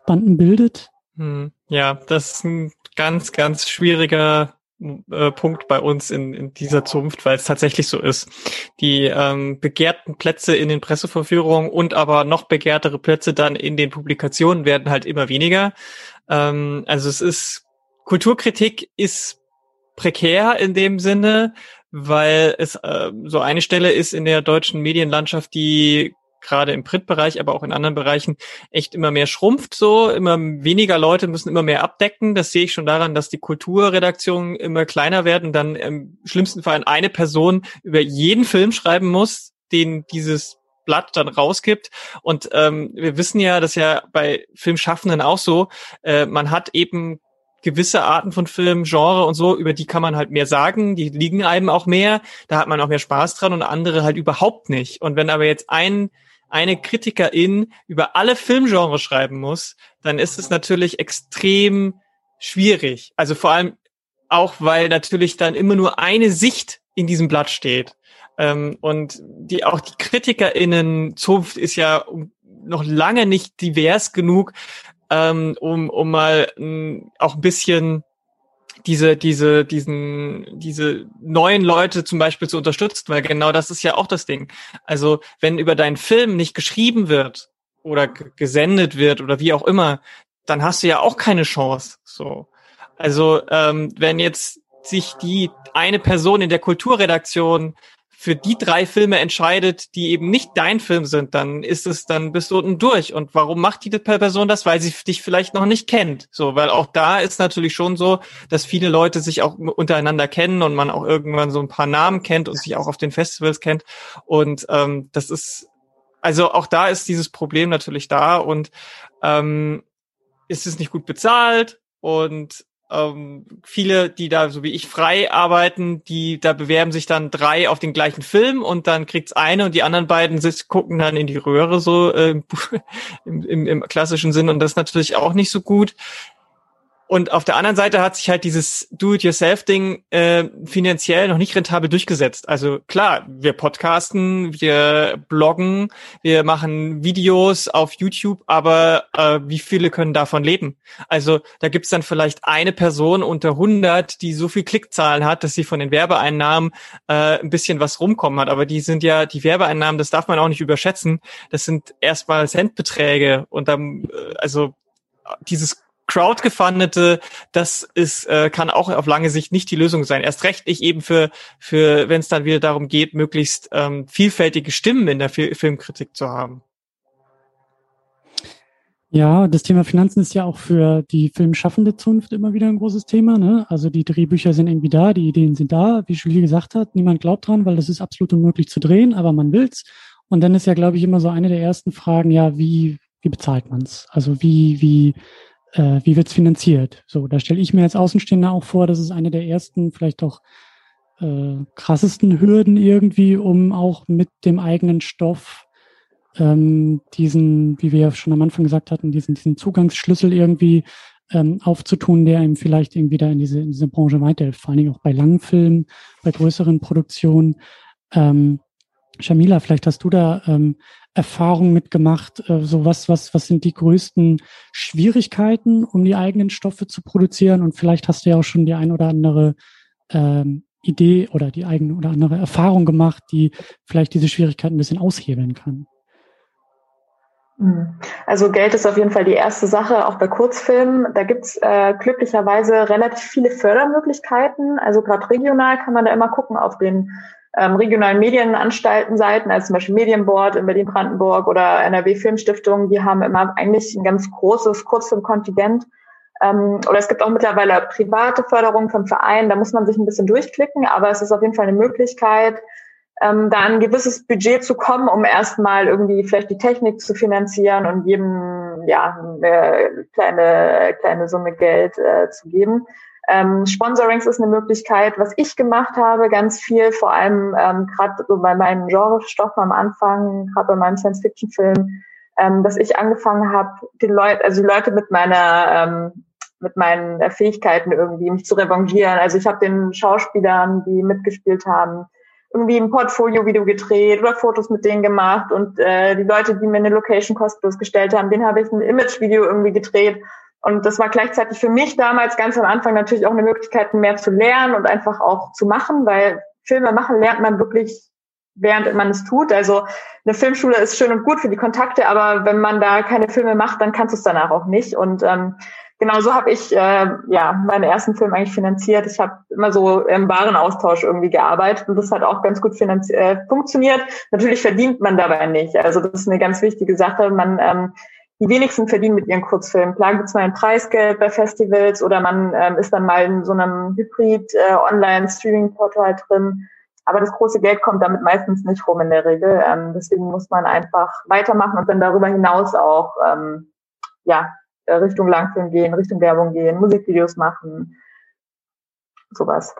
Banden bildet? Hm. Ja, das ist ein ganz, ganz schwieriger äh, Punkt bei uns in, in dieser Zunft, weil es tatsächlich so ist. Die ähm, begehrten Plätze in den Presseverführungen und aber noch begehrtere Plätze dann in den Publikationen werden halt immer weniger. Ähm, also es ist Kulturkritik ist prekär in dem Sinne, weil es äh, so eine Stelle ist in der deutschen Medienlandschaft, die gerade im Printbereich, aber auch in anderen Bereichen echt immer mehr schrumpft so, immer weniger Leute müssen immer mehr abdecken. Das sehe ich schon daran, dass die Kulturredaktionen immer kleiner werden, dann im schlimmsten Fall eine Person über jeden Film schreiben muss, den dieses Blatt dann rausgibt. Und ähm, wir wissen ja, dass ja bei Filmschaffenden auch so, äh, man hat eben gewisse Arten von Film, Genre und so, über die kann man halt mehr sagen, die liegen einem auch mehr, da hat man auch mehr Spaß dran und andere halt überhaupt nicht. Und wenn aber jetzt ein eine Kritikerin über alle Filmgenres schreiben muss, dann ist es natürlich extrem schwierig. Also vor allem auch, weil natürlich dann immer nur eine Sicht in diesem Blatt steht. Ähm, und die auch die KritikerInnen Zunft ist ja noch lange nicht divers genug, ähm, um, um mal m, hm, auch ein bisschen diese, diese, diesen, diese neuen Leute zum Beispiel zu unterstützen, weil genau das ist ja auch das Ding. Also wenn über deinen Film nicht geschrieben wird oder gesendet wird oder wie auch immer, dann hast du ja auch keine Chance. So, also ähm, wenn jetzt sich die eine Person in der Kulturredaktion für die drei Filme entscheidet, die eben nicht dein Film sind, dann ist es, dann bist du unten durch. Und warum macht die Person das? Weil sie dich vielleicht noch nicht kennt. So, weil auch da ist natürlich schon so, dass viele Leute sich auch untereinander kennen und man auch irgendwann so ein paar Namen kennt und sich auch auf den Festivals kennt. Und ähm, das ist, also auch da ist dieses Problem natürlich da und ähm, ist es nicht gut bezahlt und ähm, viele, die da so wie ich frei arbeiten, die da bewerben sich dann drei auf den gleichen Film und dann kriegt's eine und die anderen beiden sich, gucken dann in die Röhre so äh, im, im, im klassischen Sinn und das ist natürlich auch nicht so gut. Und auf der anderen Seite hat sich halt dieses Do-it-yourself-Ding äh, finanziell noch nicht rentabel durchgesetzt. Also klar, wir podcasten, wir bloggen, wir machen Videos auf YouTube, aber äh, wie viele können davon leben? Also da gibt's dann vielleicht eine Person unter 100, die so viel Klickzahlen hat, dass sie von den Werbeeinnahmen äh, ein bisschen was rumkommen hat. Aber die sind ja, die Werbeeinnahmen, das darf man auch nicht überschätzen. Das sind erstmal Centbeträge und dann, äh, also dieses Crowdgefundete, das ist, äh, kann auch auf lange Sicht nicht die Lösung sein. Erst recht nicht eben für, für wenn es dann wieder darum geht, möglichst ähm, vielfältige Stimmen in der Fil Filmkritik zu haben. Ja, das Thema Finanzen ist ja auch für die filmschaffende Zunft immer wieder ein großes Thema. Ne? Also die Drehbücher sind irgendwie da, die Ideen sind da, wie Julie gesagt hat. Niemand glaubt dran, weil das ist absolut unmöglich zu drehen, aber man will's. Und dann ist ja, glaube ich, immer so eine der ersten Fragen, ja, wie, wie bezahlt man's? Also wie, wie äh, wie wird's finanziert? So, da stelle ich mir als Außenstehender auch vor, das ist eine der ersten, vielleicht auch äh, krassesten Hürden irgendwie, um auch mit dem eigenen Stoff ähm, diesen, wie wir ja schon am Anfang gesagt hatten, diesen, diesen Zugangsschlüssel irgendwie ähm, aufzutun, der ihm vielleicht irgendwie da in diese, in diese Branche weiterhilft, vor allen Dingen auch bei langen Filmen, bei größeren Produktionen. Ähm, Shamila, vielleicht hast du da ähm, Erfahrungen mitgemacht? Äh, so was, was, was sind die größten Schwierigkeiten, um die eigenen Stoffe zu produzieren? Und vielleicht hast du ja auch schon die ein oder andere ähm, Idee oder die eigene oder andere Erfahrung gemacht, die vielleicht diese Schwierigkeiten ein bisschen aushebeln kann. Hm. Also Geld ist auf jeden Fall die erste Sache, auch bei Kurzfilmen. Da gibt's äh, glücklicherweise relativ viele Fördermöglichkeiten. Also gerade regional kann man da immer gucken auf den ähm, regionalen Medienanstaltenseiten, als zum Beispiel Medienboard in Berlin-Brandenburg oder NRW Filmstiftung, die haben immer eigentlich ein ganz großes Kurzfilmkontingent. Ähm, oder es gibt auch mittlerweile private Förderung vom Verein, da muss man sich ein bisschen durchklicken, aber es ist auf jeden Fall eine Möglichkeit, ähm, da ein gewisses Budget zu kommen, um erstmal irgendwie vielleicht die Technik zu finanzieren und jedem ja eine kleine kleine Summe Geld äh, zu geben. Ähm, Sponsorings ist eine Möglichkeit. Was ich gemacht habe, ganz viel, vor allem ähm, gerade so bei meinen Genrestoffen am Anfang, gerade bei meinem Science-Fiction-Film, ähm, dass ich angefangen habe, die Leute, also die Leute mit meiner ähm, mit meinen Fähigkeiten irgendwie mich zu revanchieren. Also ich habe den Schauspielern, die mitgespielt haben, irgendwie ein Portfolio-Video gedreht oder Fotos mit denen gemacht und äh, die Leute, die mir eine Location kostenlos gestellt haben, den habe ich ein Image-Video irgendwie gedreht und das war gleichzeitig für mich damals ganz am Anfang natürlich auch eine Möglichkeit, mehr zu lernen und einfach auch zu machen, weil Filme machen lernt man wirklich, während man es tut. Also eine Filmschule ist schön und gut für die Kontakte, aber wenn man da keine Filme macht, dann kannst du es danach auch nicht. Und ähm, genau so habe ich äh, ja meinen ersten Film eigentlich finanziert. Ich habe immer so im Warenaustausch irgendwie gearbeitet und das hat auch ganz gut äh, funktioniert. Natürlich verdient man dabei nicht. Also das ist eine ganz wichtige Sache. Man ähm, die wenigsten verdienen mit ihren Kurzfilmen. Klar gibt es mal ein Preisgeld bei Festivals oder man ähm, ist dann mal in so einem Hybrid äh, drin. Aber das große Geld kommt damit meistens nicht rum in der Regel. Ähm, deswegen muss man einfach weitermachen und dann darüber hinaus auch ähm, ja, Richtung Langfilm gehen, Richtung Werbung gehen, Musikvideos machen, sowas.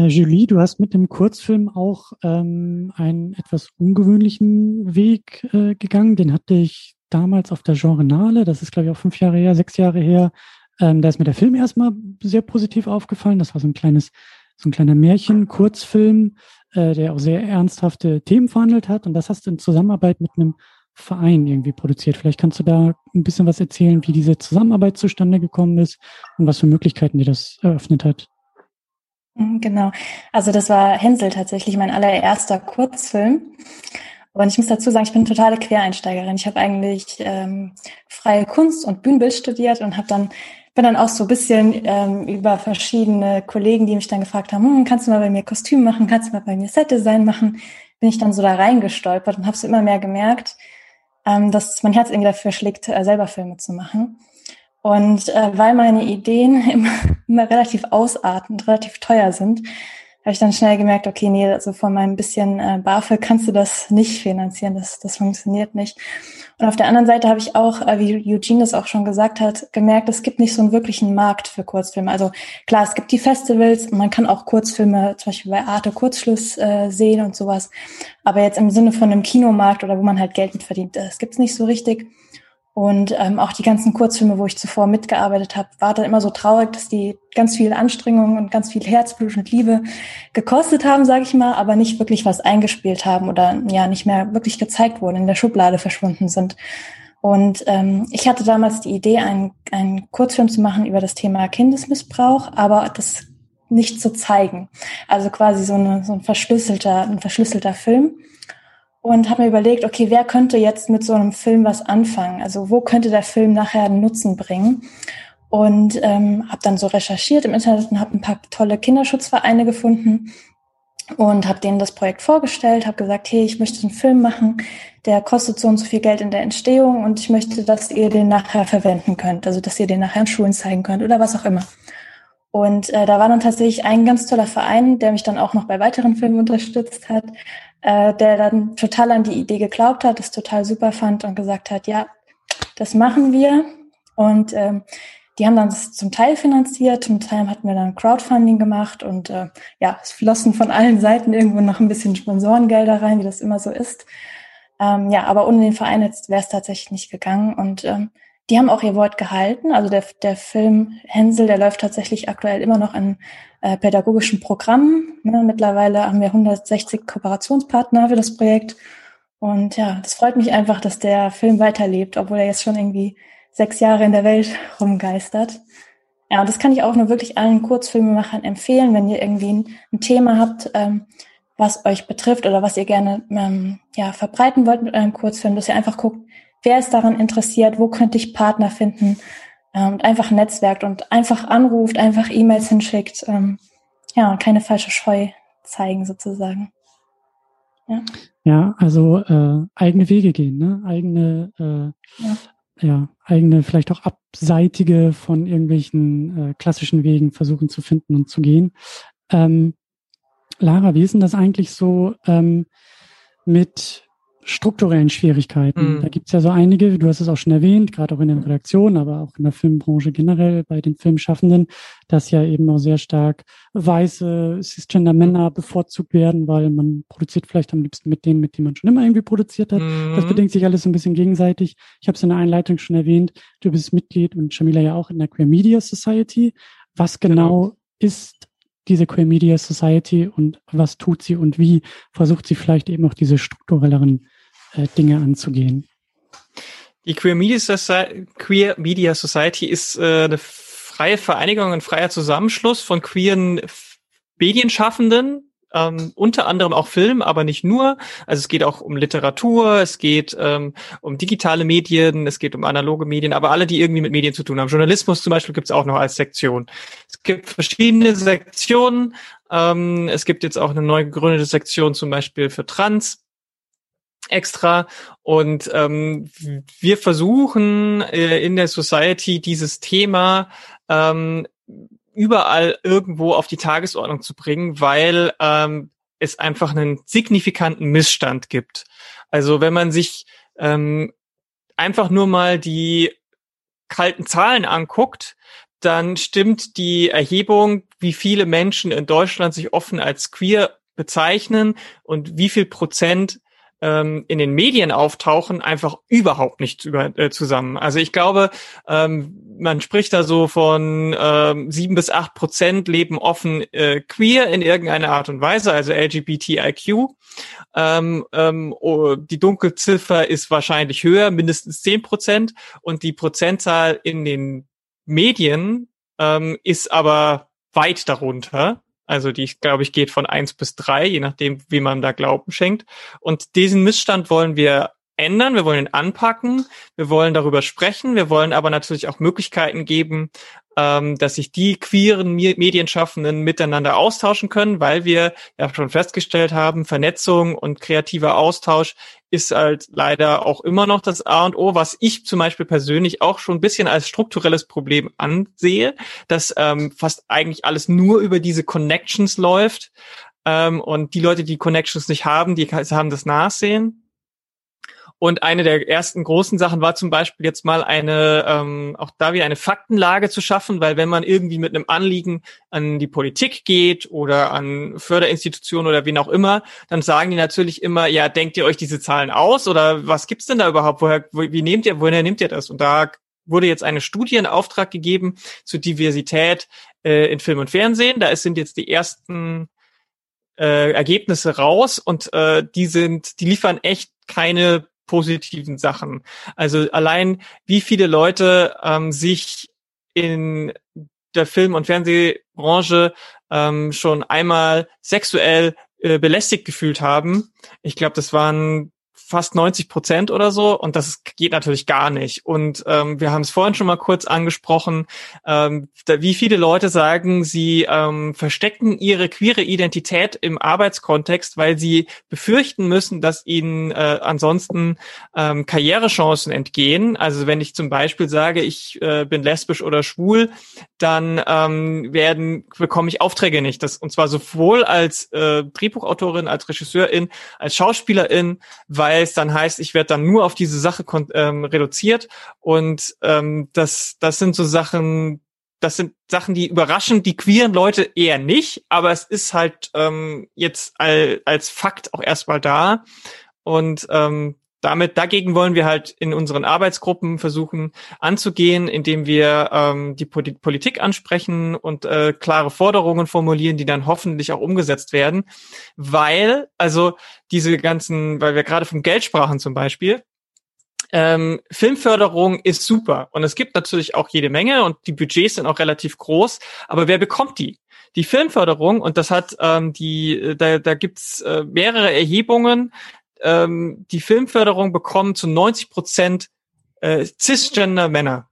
Äh, Julie, du hast mit dem Kurzfilm auch ähm, einen etwas ungewöhnlichen Weg äh, gegangen. Den hatte ich damals auf der Genrenale, das ist glaube ich auch fünf Jahre her, sechs Jahre her. Ähm, da ist mir der Film erstmal sehr positiv aufgefallen. Das war so ein kleines, so ein kleiner Märchen-Kurzfilm, äh, der auch sehr ernsthafte Themen verhandelt hat. Und das hast du in Zusammenarbeit mit einem Verein irgendwie produziert. Vielleicht kannst du da ein bisschen was erzählen, wie diese Zusammenarbeit zustande gekommen ist und was für Möglichkeiten dir das eröffnet hat. Mhm, genau. Also das war Hänsel tatsächlich mein allererster Kurzfilm. Und ich muss dazu sagen, ich bin totale Quereinsteigerin. Ich habe eigentlich ähm, freie Kunst und Bühnenbild studiert und habe dann bin dann auch so ein bisschen ähm, über verschiedene Kollegen, die mich dann gefragt haben, hm, kannst du mal bei mir Kostüm machen, kannst du mal bei mir Setdesign machen, bin ich dann so da reingestolpert und habe so immer mehr gemerkt, ähm, dass mein Herz irgendwie dafür schlägt, äh, selber Filme zu machen. Und äh, weil meine Ideen immer, immer relativ ausartend, relativ teuer sind, habe ich dann schnell gemerkt, okay, nee, also von meinem bisschen äh, BAföG kannst du das nicht finanzieren, das, das funktioniert nicht. Und auf der anderen Seite habe ich auch, äh, wie Eugene das auch schon gesagt hat, gemerkt, es gibt nicht so einen wirklichen Markt für Kurzfilme. Also klar, es gibt die Festivals, man kann auch Kurzfilme zum Beispiel bei Arte Kurzschluss äh, sehen und sowas, aber jetzt im Sinne von einem Kinomarkt oder wo man halt Geld mit verdient, das gibt's nicht so richtig. Und ähm, auch die ganzen Kurzfilme, wo ich zuvor mitgearbeitet habe, war dann immer so traurig, dass die ganz viel Anstrengung und ganz viel Herzblut und Liebe gekostet haben, sage ich mal, aber nicht wirklich was eingespielt haben oder ja nicht mehr wirklich gezeigt wurden, in der Schublade verschwunden sind. Und ähm, ich hatte damals die Idee, einen, einen Kurzfilm zu machen über das Thema Kindesmissbrauch, aber das nicht zu zeigen. Also quasi so, eine, so ein verschlüsselter, ein verschlüsselter Film und habe mir überlegt, okay, wer könnte jetzt mit so einem Film was anfangen? Also wo könnte der Film nachher einen Nutzen bringen? Und ähm, habe dann so recherchiert im Internet und habe ein paar tolle Kinderschutzvereine gefunden und habe denen das Projekt vorgestellt, habe gesagt, hey, ich möchte einen Film machen, der kostet so und so viel Geld in der Entstehung und ich möchte, dass ihr den nachher verwenden könnt, also dass ihr den nachher in Schulen zeigen könnt oder was auch immer. Und äh, da war dann tatsächlich ein ganz toller Verein, der mich dann auch noch bei weiteren Filmen unterstützt hat, äh, der dann total an die Idee geglaubt hat, es total super fand und gesagt hat, ja, das machen wir. Und ähm, die haben dann das zum Teil finanziert, zum Teil hatten wir dann Crowdfunding gemacht und äh, ja, es flossen von allen Seiten irgendwo noch ein bisschen Sponsorengelder rein, wie das immer so ist. Ähm, ja, aber ohne den Verein wäre es tatsächlich nicht gegangen. Und ähm, die haben auch ihr Wort gehalten. Also der, der Film Hänsel, der läuft tatsächlich aktuell immer noch an äh, pädagogischen Programmen. Ne, mittlerweile haben wir 160 Kooperationspartner für das Projekt. Und ja, das freut mich einfach, dass der Film weiterlebt, obwohl er jetzt schon irgendwie sechs Jahre in der Welt rumgeistert. Ja, und das kann ich auch nur wirklich allen Kurzfilmemachern empfehlen, wenn ihr irgendwie ein, ein Thema habt, ähm, was euch betrifft oder was ihr gerne ähm, ja, verbreiten wollt mit eurem Kurzfilm, dass ihr einfach guckt, wer ist daran interessiert, wo könnte ich Partner finden, ähm, und einfach netzwerkt und einfach anruft, einfach E-Mails hinschickt. Ähm, ja, keine falsche Scheu zeigen sozusagen. Ja, ja also äh, eigene Wege gehen, ne? Eigene, äh, ja. ja. eigene, vielleicht auch abseitige von irgendwelchen äh, klassischen Wegen versuchen zu finden und zu gehen. Ähm, Lara, wie ist denn das eigentlich so ähm, mit strukturellen Schwierigkeiten. Mhm. Da gibt's ja so einige, du hast es auch schon erwähnt, gerade auch in den Redaktionen, aber auch in der Filmbranche generell, bei den Filmschaffenden, dass ja eben auch sehr stark weiße cisgender Männer bevorzugt werden, weil man produziert vielleicht am liebsten mit denen, mit denen man schon immer irgendwie produziert hat. Mhm. Das bedingt sich alles so ein bisschen gegenseitig. Ich habe es in der Einleitung schon erwähnt, du bist Mitglied und Shamila ja auch in der Queer Media Society. Was genau, genau. ist diese Queer Media Society und was tut sie und wie versucht sie vielleicht eben auch diese strukturelleren äh, Dinge anzugehen? Die Queer Media, Society, Queer Media Society ist äh, eine freie Vereinigung, ein freier Zusammenschluss von queeren Medienschaffenden, ähm, unter anderem auch Film, aber nicht nur. Also es geht auch um Literatur, es geht ähm, um digitale Medien, es geht um analoge Medien, aber alle, die irgendwie mit Medien zu tun haben. Journalismus zum Beispiel gibt es auch noch als Sektion. Es gibt verschiedene Sektionen. Ähm, es gibt jetzt auch eine neu gegründete Sektion zum Beispiel für Trans extra. Und ähm, wir versuchen äh, in der Society dieses Thema ähm, überall irgendwo auf die Tagesordnung zu bringen, weil ähm, es einfach einen signifikanten Missstand gibt. Also wenn man sich ähm, einfach nur mal die kalten Zahlen anguckt, dann stimmt die Erhebung, wie viele Menschen in Deutschland sich offen als queer bezeichnen und wie viel Prozent ähm, in den Medien auftauchen, einfach überhaupt nicht über, äh, zusammen. Also ich glaube, ähm, man spricht da so von ähm, sieben bis acht Prozent leben offen äh, queer in irgendeiner Art und Weise, also LGBTIQ. Ähm, ähm, oh, die Dunkelziffer ist wahrscheinlich höher, mindestens zehn Prozent. Und die Prozentzahl in den Medien ähm, ist aber weit darunter. Also die, glaube ich, geht von eins bis drei, je nachdem, wie man da Glauben schenkt. Und diesen Missstand wollen wir ändern, wir wollen ihn anpacken, wir wollen darüber sprechen, wir wollen aber natürlich auch Möglichkeiten geben, ähm, dass sich die queeren Medienschaffenden miteinander austauschen können, weil wir ja schon festgestellt haben, Vernetzung und kreativer Austausch ist halt leider auch immer noch das A und O, was ich zum Beispiel persönlich auch schon ein bisschen als strukturelles Problem ansehe, dass ähm, fast eigentlich alles nur über diese Connections läuft. Ähm, und die Leute, die Connections nicht haben, die haben das Nachsehen. Und eine der ersten großen Sachen war zum Beispiel jetzt mal eine, ähm, auch da wieder eine Faktenlage zu schaffen, weil wenn man irgendwie mit einem Anliegen an die Politik geht oder an Förderinstitutionen oder wen auch immer, dann sagen die natürlich immer, ja, denkt ihr euch diese Zahlen aus oder was gibt's denn da überhaupt? Woher, wie nehmt ihr, woher nehmt ihr das? Und da wurde jetzt eine Studie in Auftrag gegeben zur Diversität äh, in Film und Fernsehen. Da sind jetzt die ersten äh, Ergebnisse raus und äh, die sind, die liefern echt keine positiven Sachen. Also allein wie viele Leute ähm, sich in der Film- und Fernsehbranche ähm, schon einmal sexuell äh, belästigt gefühlt haben. Ich glaube, das waren fast 90 Prozent oder so und das geht natürlich gar nicht. Und ähm, wir haben es vorhin schon mal kurz angesprochen, ähm, da, wie viele Leute sagen, sie ähm, verstecken ihre queere Identität im Arbeitskontext, weil sie befürchten müssen, dass ihnen äh, ansonsten ähm, Karrierechancen entgehen. Also wenn ich zum Beispiel sage, ich äh, bin lesbisch oder schwul, dann ähm, werden bekomme ich Aufträge nicht. Das und zwar sowohl als äh, Drehbuchautorin, als Regisseurin, als Schauspielerin, weil es dann heißt, ich werde dann nur auf diese Sache ähm, reduziert. Und ähm, das, das sind so Sachen, das sind Sachen, die überraschen die queeren Leute eher nicht, aber es ist halt ähm, jetzt all, als Fakt auch erstmal da. Und ähm, damit dagegen wollen wir halt in unseren Arbeitsgruppen versuchen anzugehen, indem wir ähm, die Politik ansprechen und äh, klare Forderungen formulieren, die dann hoffentlich auch umgesetzt werden. Weil, also diese ganzen, weil wir gerade vom Geld sprachen zum Beispiel, ähm, Filmförderung ist super und es gibt natürlich auch jede Menge und die Budgets sind auch relativ groß, aber wer bekommt die? Die Filmförderung, und das hat ähm, die, da, da gibt's äh, mehrere Erhebungen, ähm, die Filmförderung bekommen zu 90 Prozent äh, cisgender Männer.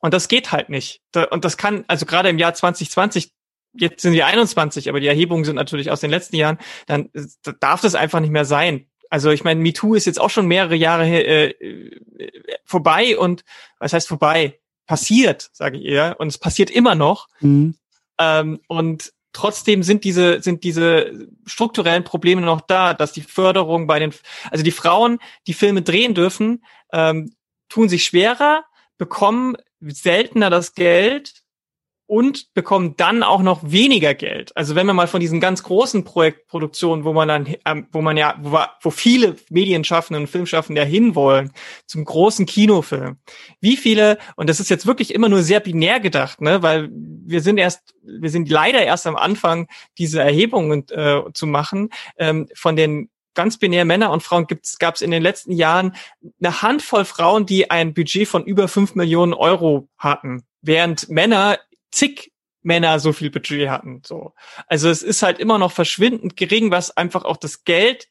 Und das geht halt nicht. Da, und das kann, also gerade im Jahr 2020, jetzt sind wir 21, aber die Erhebungen sind natürlich aus den letzten Jahren, dann da darf das einfach nicht mehr sein. Also ich meine, MeToo ist jetzt auch schon mehrere Jahre äh, äh, vorbei und was heißt vorbei? Passiert, sage ich eher. Und es passiert immer noch. Mhm. Ähm, und trotzdem sind diese, sind diese strukturellen Probleme noch da, dass die Förderung bei den, also die Frauen, die Filme drehen dürfen, ähm, tun sich schwerer, bekommen seltener das Geld und bekommen dann auch noch weniger Geld. Also wenn man mal von diesen ganz großen Projektproduktionen, wo man dann, ähm, wo man ja, wo, wo viele Medienschaffende und Filmschaffende ja hinwollen, zum großen Kinofilm. Wie viele, und das ist jetzt wirklich immer nur sehr binär gedacht, ne, weil wir sind erst, wir sind leider erst am Anfang, diese Erhebungen äh, zu machen, ähm, von den ganz binär Männer und Frauen gab es in den letzten Jahren eine Handvoll Frauen, die ein Budget von über fünf Millionen Euro hatten, während Männer zig Männer so viel Budget hatten. So. Also es ist halt immer noch verschwindend gering, was einfach auch das Geld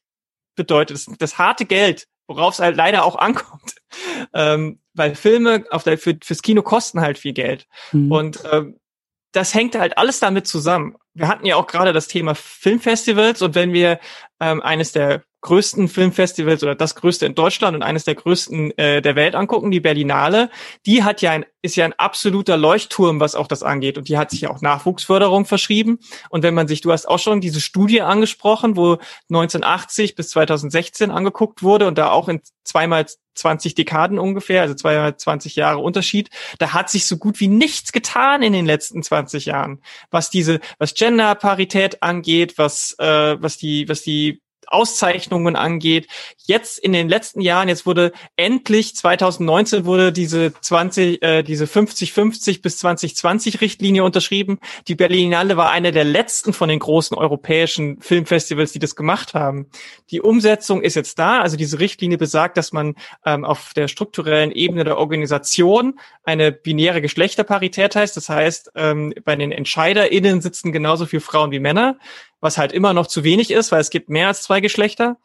bedeutet, das, das harte Geld, worauf es halt leider auch ankommt. Ähm, weil Filme auf der, für, fürs Kino kosten halt viel Geld. Mhm. Und ähm, das hängt halt alles damit zusammen. Wir hatten ja auch gerade das Thema Filmfestivals und wenn wir ähm, eines der größten Filmfestivals oder das größte in Deutschland und eines der größten äh, der Welt angucken, die Berlinale, die hat ja ein, ist ja ein absoluter Leuchtturm, was auch das angeht. Und die hat sich ja auch Nachwuchsförderung verschrieben. Und wenn man sich, du hast auch schon diese Studie angesprochen, wo 1980 bis 2016 angeguckt wurde und da auch in zweimal 20 Dekaden ungefähr, also zweimal 20 Jahre Unterschied, da hat sich so gut wie nichts getan in den letzten 20 Jahren, was diese, was Genderparität angeht, was, äh, was die, was die Auszeichnungen angeht. Jetzt in den letzten Jahren, jetzt wurde endlich 2019 wurde diese 20, äh, diese 50-50 bis 2020 Richtlinie unterschrieben. Die Berlinale war eine der letzten von den großen europäischen Filmfestivals, die das gemacht haben. Die Umsetzung ist jetzt da. Also diese Richtlinie besagt, dass man ähm, auf der strukturellen Ebene der Organisation eine binäre Geschlechterparität heißt. Das heißt, ähm, bei den EntscheiderInnen sitzen genauso viele Frauen wie Männer was halt immer noch zu wenig ist, weil es gibt mehr als zwei Geschlechter.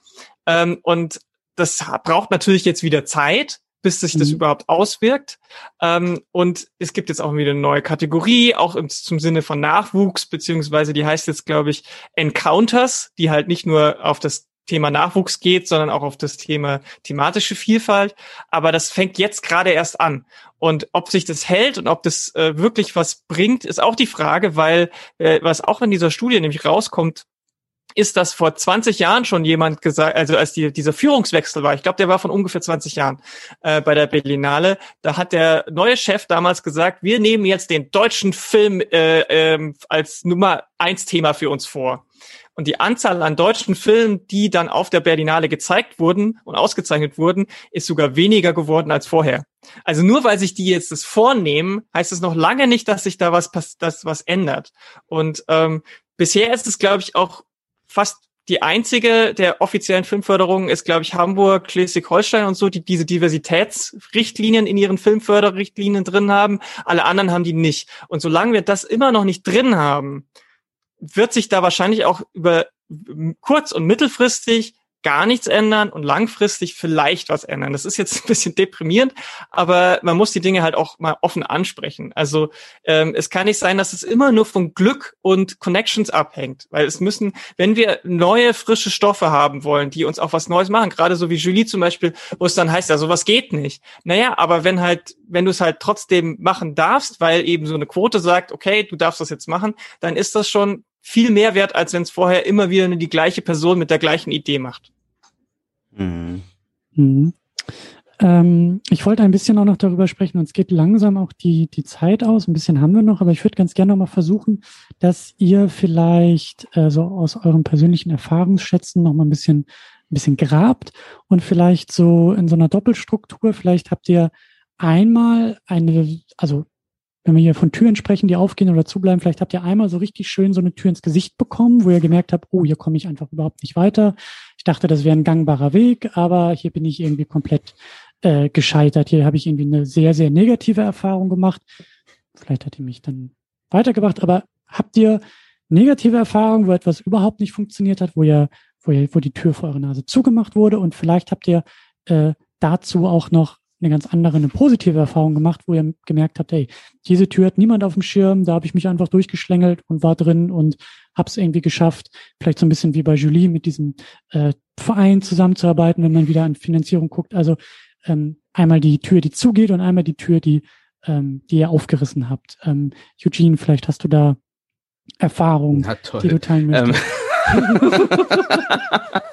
Ähm, und das braucht natürlich jetzt wieder Zeit, bis sich das mhm. überhaupt auswirkt. Ähm, und es gibt jetzt auch wieder eine neue Kategorie, auch im, zum Sinne von Nachwuchs, beziehungsweise die heißt jetzt, glaube ich, Encounters, die halt nicht nur auf das Thema Nachwuchs geht, sondern auch auf das Thema thematische Vielfalt. Aber das fängt jetzt gerade erst an. Und ob sich das hält und ob das äh, wirklich was bringt, ist auch die Frage, weil äh, was auch in dieser Studie nämlich rauskommt, ist, dass vor 20 Jahren schon jemand gesagt, also als die, dieser Führungswechsel war, ich glaube, der war von ungefähr 20 Jahren äh, bei der Berlinale, da hat der neue Chef damals gesagt, wir nehmen jetzt den deutschen Film äh, ähm, als Nummer eins Thema für uns vor. Und die Anzahl an deutschen Filmen, die dann auf der Berlinale gezeigt wurden und ausgezeichnet wurden, ist sogar weniger geworden als vorher. Also nur weil sich die jetzt das vornehmen, heißt es noch lange nicht, dass sich da was, dass was ändert. Und ähm, bisher ist es, glaube ich, auch fast die einzige der offiziellen Filmförderungen ist, glaube ich, Hamburg, Schleswig-Holstein und so, die diese Diversitätsrichtlinien in ihren Filmförderrichtlinien drin haben. Alle anderen haben die nicht. Und solange wir das immer noch nicht drin haben, wird sich da wahrscheinlich auch über kurz- und mittelfristig gar nichts ändern und langfristig vielleicht was ändern. Das ist jetzt ein bisschen deprimierend, aber man muss die Dinge halt auch mal offen ansprechen. Also ähm, es kann nicht sein, dass es immer nur von Glück und Connections abhängt, weil es müssen, wenn wir neue, frische Stoffe haben wollen, die uns auch was Neues machen, gerade so wie Julie zum Beispiel, wo es dann heißt, ja, sowas geht nicht. Naja, aber wenn halt, wenn du es halt trotzdem machen darfst, weil eben so eine Quote sagt, okay, du darfst das jetzt machen, dann ist das schon viel mehr wert, als wenn es vorher immer wieder die gleiche Person mit der gleichen Idee macht. Mhm. Mhm. Ähm, ich wollte ein bisschen auch noch darüber sprechen, uns geht langsam auch die, die Zeit aus. Ein bisschen haben wir noch, aber ich würde ganz gerne noch mal versuchen, dass ihr vielleicht äh, so aus euren persönlichen Erfahrungsschätzen noch mal ein bisschen, ein bisschen grabt und vielleicht so in so einer Doppelstruktur, vielleicht habt ihr einmal eine, also wenn wir hier von Türen sprechen, die aufgehen oder zubleiben, vielleicht habt ihr einmal so richtig schön so eine Tür ins Gesicht bekommen, wo ihr gemerkt habt, oh, hier komme ich einfach überhaupt nicht weiter. Ich dachte, das wäre ein gangbarer Weg, aber hier bin ich irgendwie komplett äh, gescheitert. Hier habe ich irgendwie eine sehr, sehr negative Erfahrung gemacht. Vielleicht hat die mich dann weitergebracht, aber habt ihr negative Erfahrungen, wo etwas überhaupt nicht funktioniert hat, wo ihr, wo ihr, wo die Tür vor eurer Nase zugemacht wurde und vielleicht habt ihr äh, dazu auch noch eine ganz andere, eine positive Erfahrung gemacht, wo ihr gemerkt habt, hey, diese Tür hat niemand auf dem Schirm, da habe ich mich einfach durchgeschlängelt und war drin und habe es irgendwie geschafft, vielleicht so ein bisschen wie bei Julie mit diesem äh, Verein zusammenzuarbeiten, wenn man wieder an Finanzierung guckt. Also ähm, einmal die Tür, die zugeht und einmal die Tür, die, ähm, die ihr aufgerissen habt. Ähm, Eugene, vielleicht hast du da Erfahrungen, die du teilen möchtest.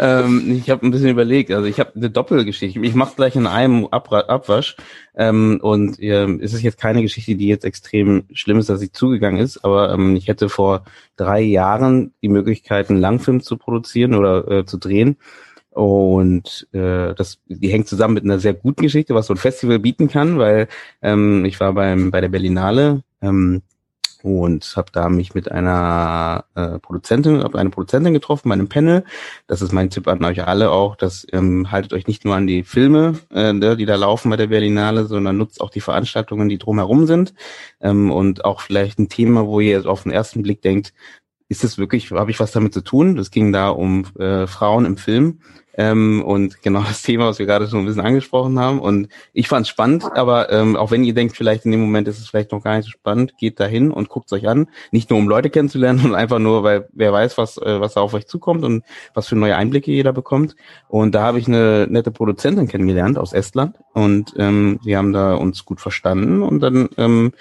Ähm. ich habe ein bisschen überlegt. Also ich habe eine Doppelgeschichte. Ich mache gleich in einem Ab Abwasch. Ähm, und ähm, es ist jetzt keine Geschichte, die jetzt extrem schlimm ist, dass sie zugegangen ist. Aber ähm, ich hätte vor drei Jahren die Möglichkeit, einen Langfilm zu produzieren oder äh, zu drehen. Und äh, das, die hängt zusammen mit einer sehr guten Geschichte, was so ein Festival bieten kann, weil ähm, ich war beim bei der Berlinale ähm, und habe da mich mit einer äh, Produzentin, hab eine Produzentin getroffen bei einem Panel. Das ist mein Tipp an euch alle auch, dass ähm, haltet euch nicht nur an die Filme, äh, die da laufen bei der Berlinale, sondern nutzt auch die Veranstaltungen, die drumherum sind ähm, und auch vielleicht ein Thema, wo ihr auf den ersten Blick denkt, ist es wirklich, habe ich was damit zu tun? Das ging da um äh, Frauen im Film ähm, und genau das Thema, was wir gerade schon ein bisschen angesprochen haben. Und ich fand es spannend, aber ähm, auch wenn ihr denkt, vielleicht in dem Moment ist es vielleicht noch gar nicht so spannend, geht dahin und guckt euch an. Nicht nur um Leute kennenzulernen, sondern einfach nur, weil wer weiß, was, äh, was da auf euch zukommt und was für neue Einblicke jeder bekommt. Und da habe ich eine nette Produzentin kennengelernt aus Estland und ähm, wir haben da uns gut verstanden und dann ähm,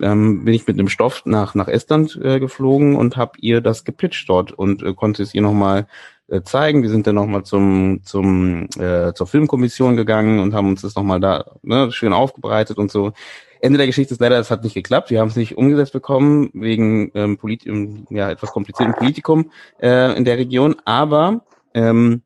ähm, bin ich mit einem Stoff nach nach Estland äh, geflogen und habe ihr das gepitcht dort und äh, konnte es ihr nochmal äh, zeigen. Wir sind dann nochmal zum, zum, äh, zur Filmkommission gegangen und haben uns das nochmal da ne, schön aufgebreitet und so. Ende der Geschichte ist leider, es hat nicht geklappt. Wir haben es nicht umgesetzt bekommen wegen ähm, Polit ja, etwas komplizierten Politikum äh, in der Region. Aber ähm,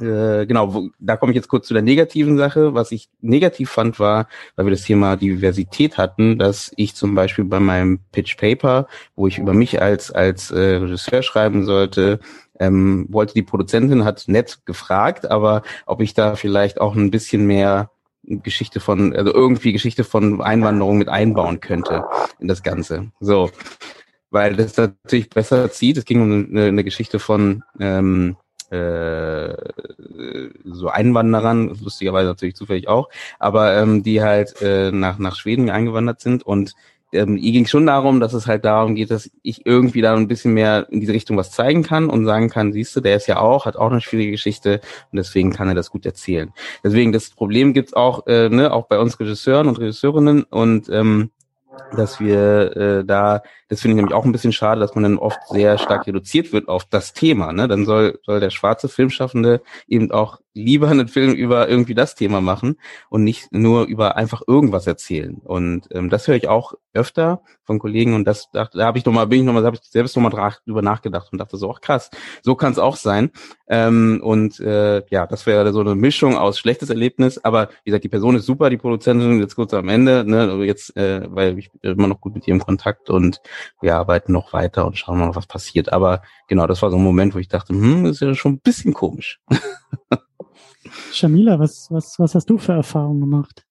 äh, genau, wo, da komme ich jetzt kurz zu der negativen Sache. Was ich negativ fand, war, weil wir das Thema Diversität hatten, dass ich zum Beispiel bei meinem Pitch Paper, wo ich über mich als als äh, Regisseur schreiben sollte, ähm, wollte die Produzentin, hat nett gefragt, aber ob ich da vielleicht auch ein bisschen mehr Geschichte von, also irgendwie Geschichte von Einwanderung mit einbauen könnte in das Ganze. So. Weil das natürlich besser zieht. Es ging um eine, eine Geschichte von ähm, äh, so Einwanderern, lustigerweise natürlich zufällig auch, aber ähm, die halt äh, nach, nach Schweden eingewandert sind und ähm, ihr ging schon darum, dass es halt darum geht, dass ich irgendwie da ein bisschen mehr in diese Richtung was zeigen kann und sagen kann, siehst du, der ist ja auch, hat auch eine schwierige Geschichte und deswegen kann er das gut erzählen. Deswegen das Problem gibt's auch, äh, ne, auch bei uns Regisseuren und Regisseurinnen und ähm, dass wir äh, da, das finde ich nämlich auch ein bisschen schade, dass man dann oft sehr stark reduziert wird auf das Thema. Ne? Dann soll, soll der schwarze Filmschaffende eben auch lieber einen Film über irgendwie das Thema machen und nicht nur über einfach irgendwas erzählen. Und ähm, das höre ich auch öfter von Kollegen und das dachte, da habe ich noch mal, bin ich noch mal, habe ich selbst noch mal drüber nachgedacht und dachte so, ach krass, so kann es auch sein. Ähm, und äh, ja, das wäre so eine Mischung aus schlechtes Erlebnis, aber wie gesagt, die Person ist super, die Produzentin jetzt kurz am Ende, ne, also jetzt, äh, weil ich bin immer noch gut mit ihr im Kontakt und wir arbeiten noch weiter und schauen mal, was passiert. Aber genau, das war so ein Moment, wo ich dachte, hm, das ist ja schon ein bisschen komisch. Shamila, was, was, was hast du für Erfahrungen gemacht?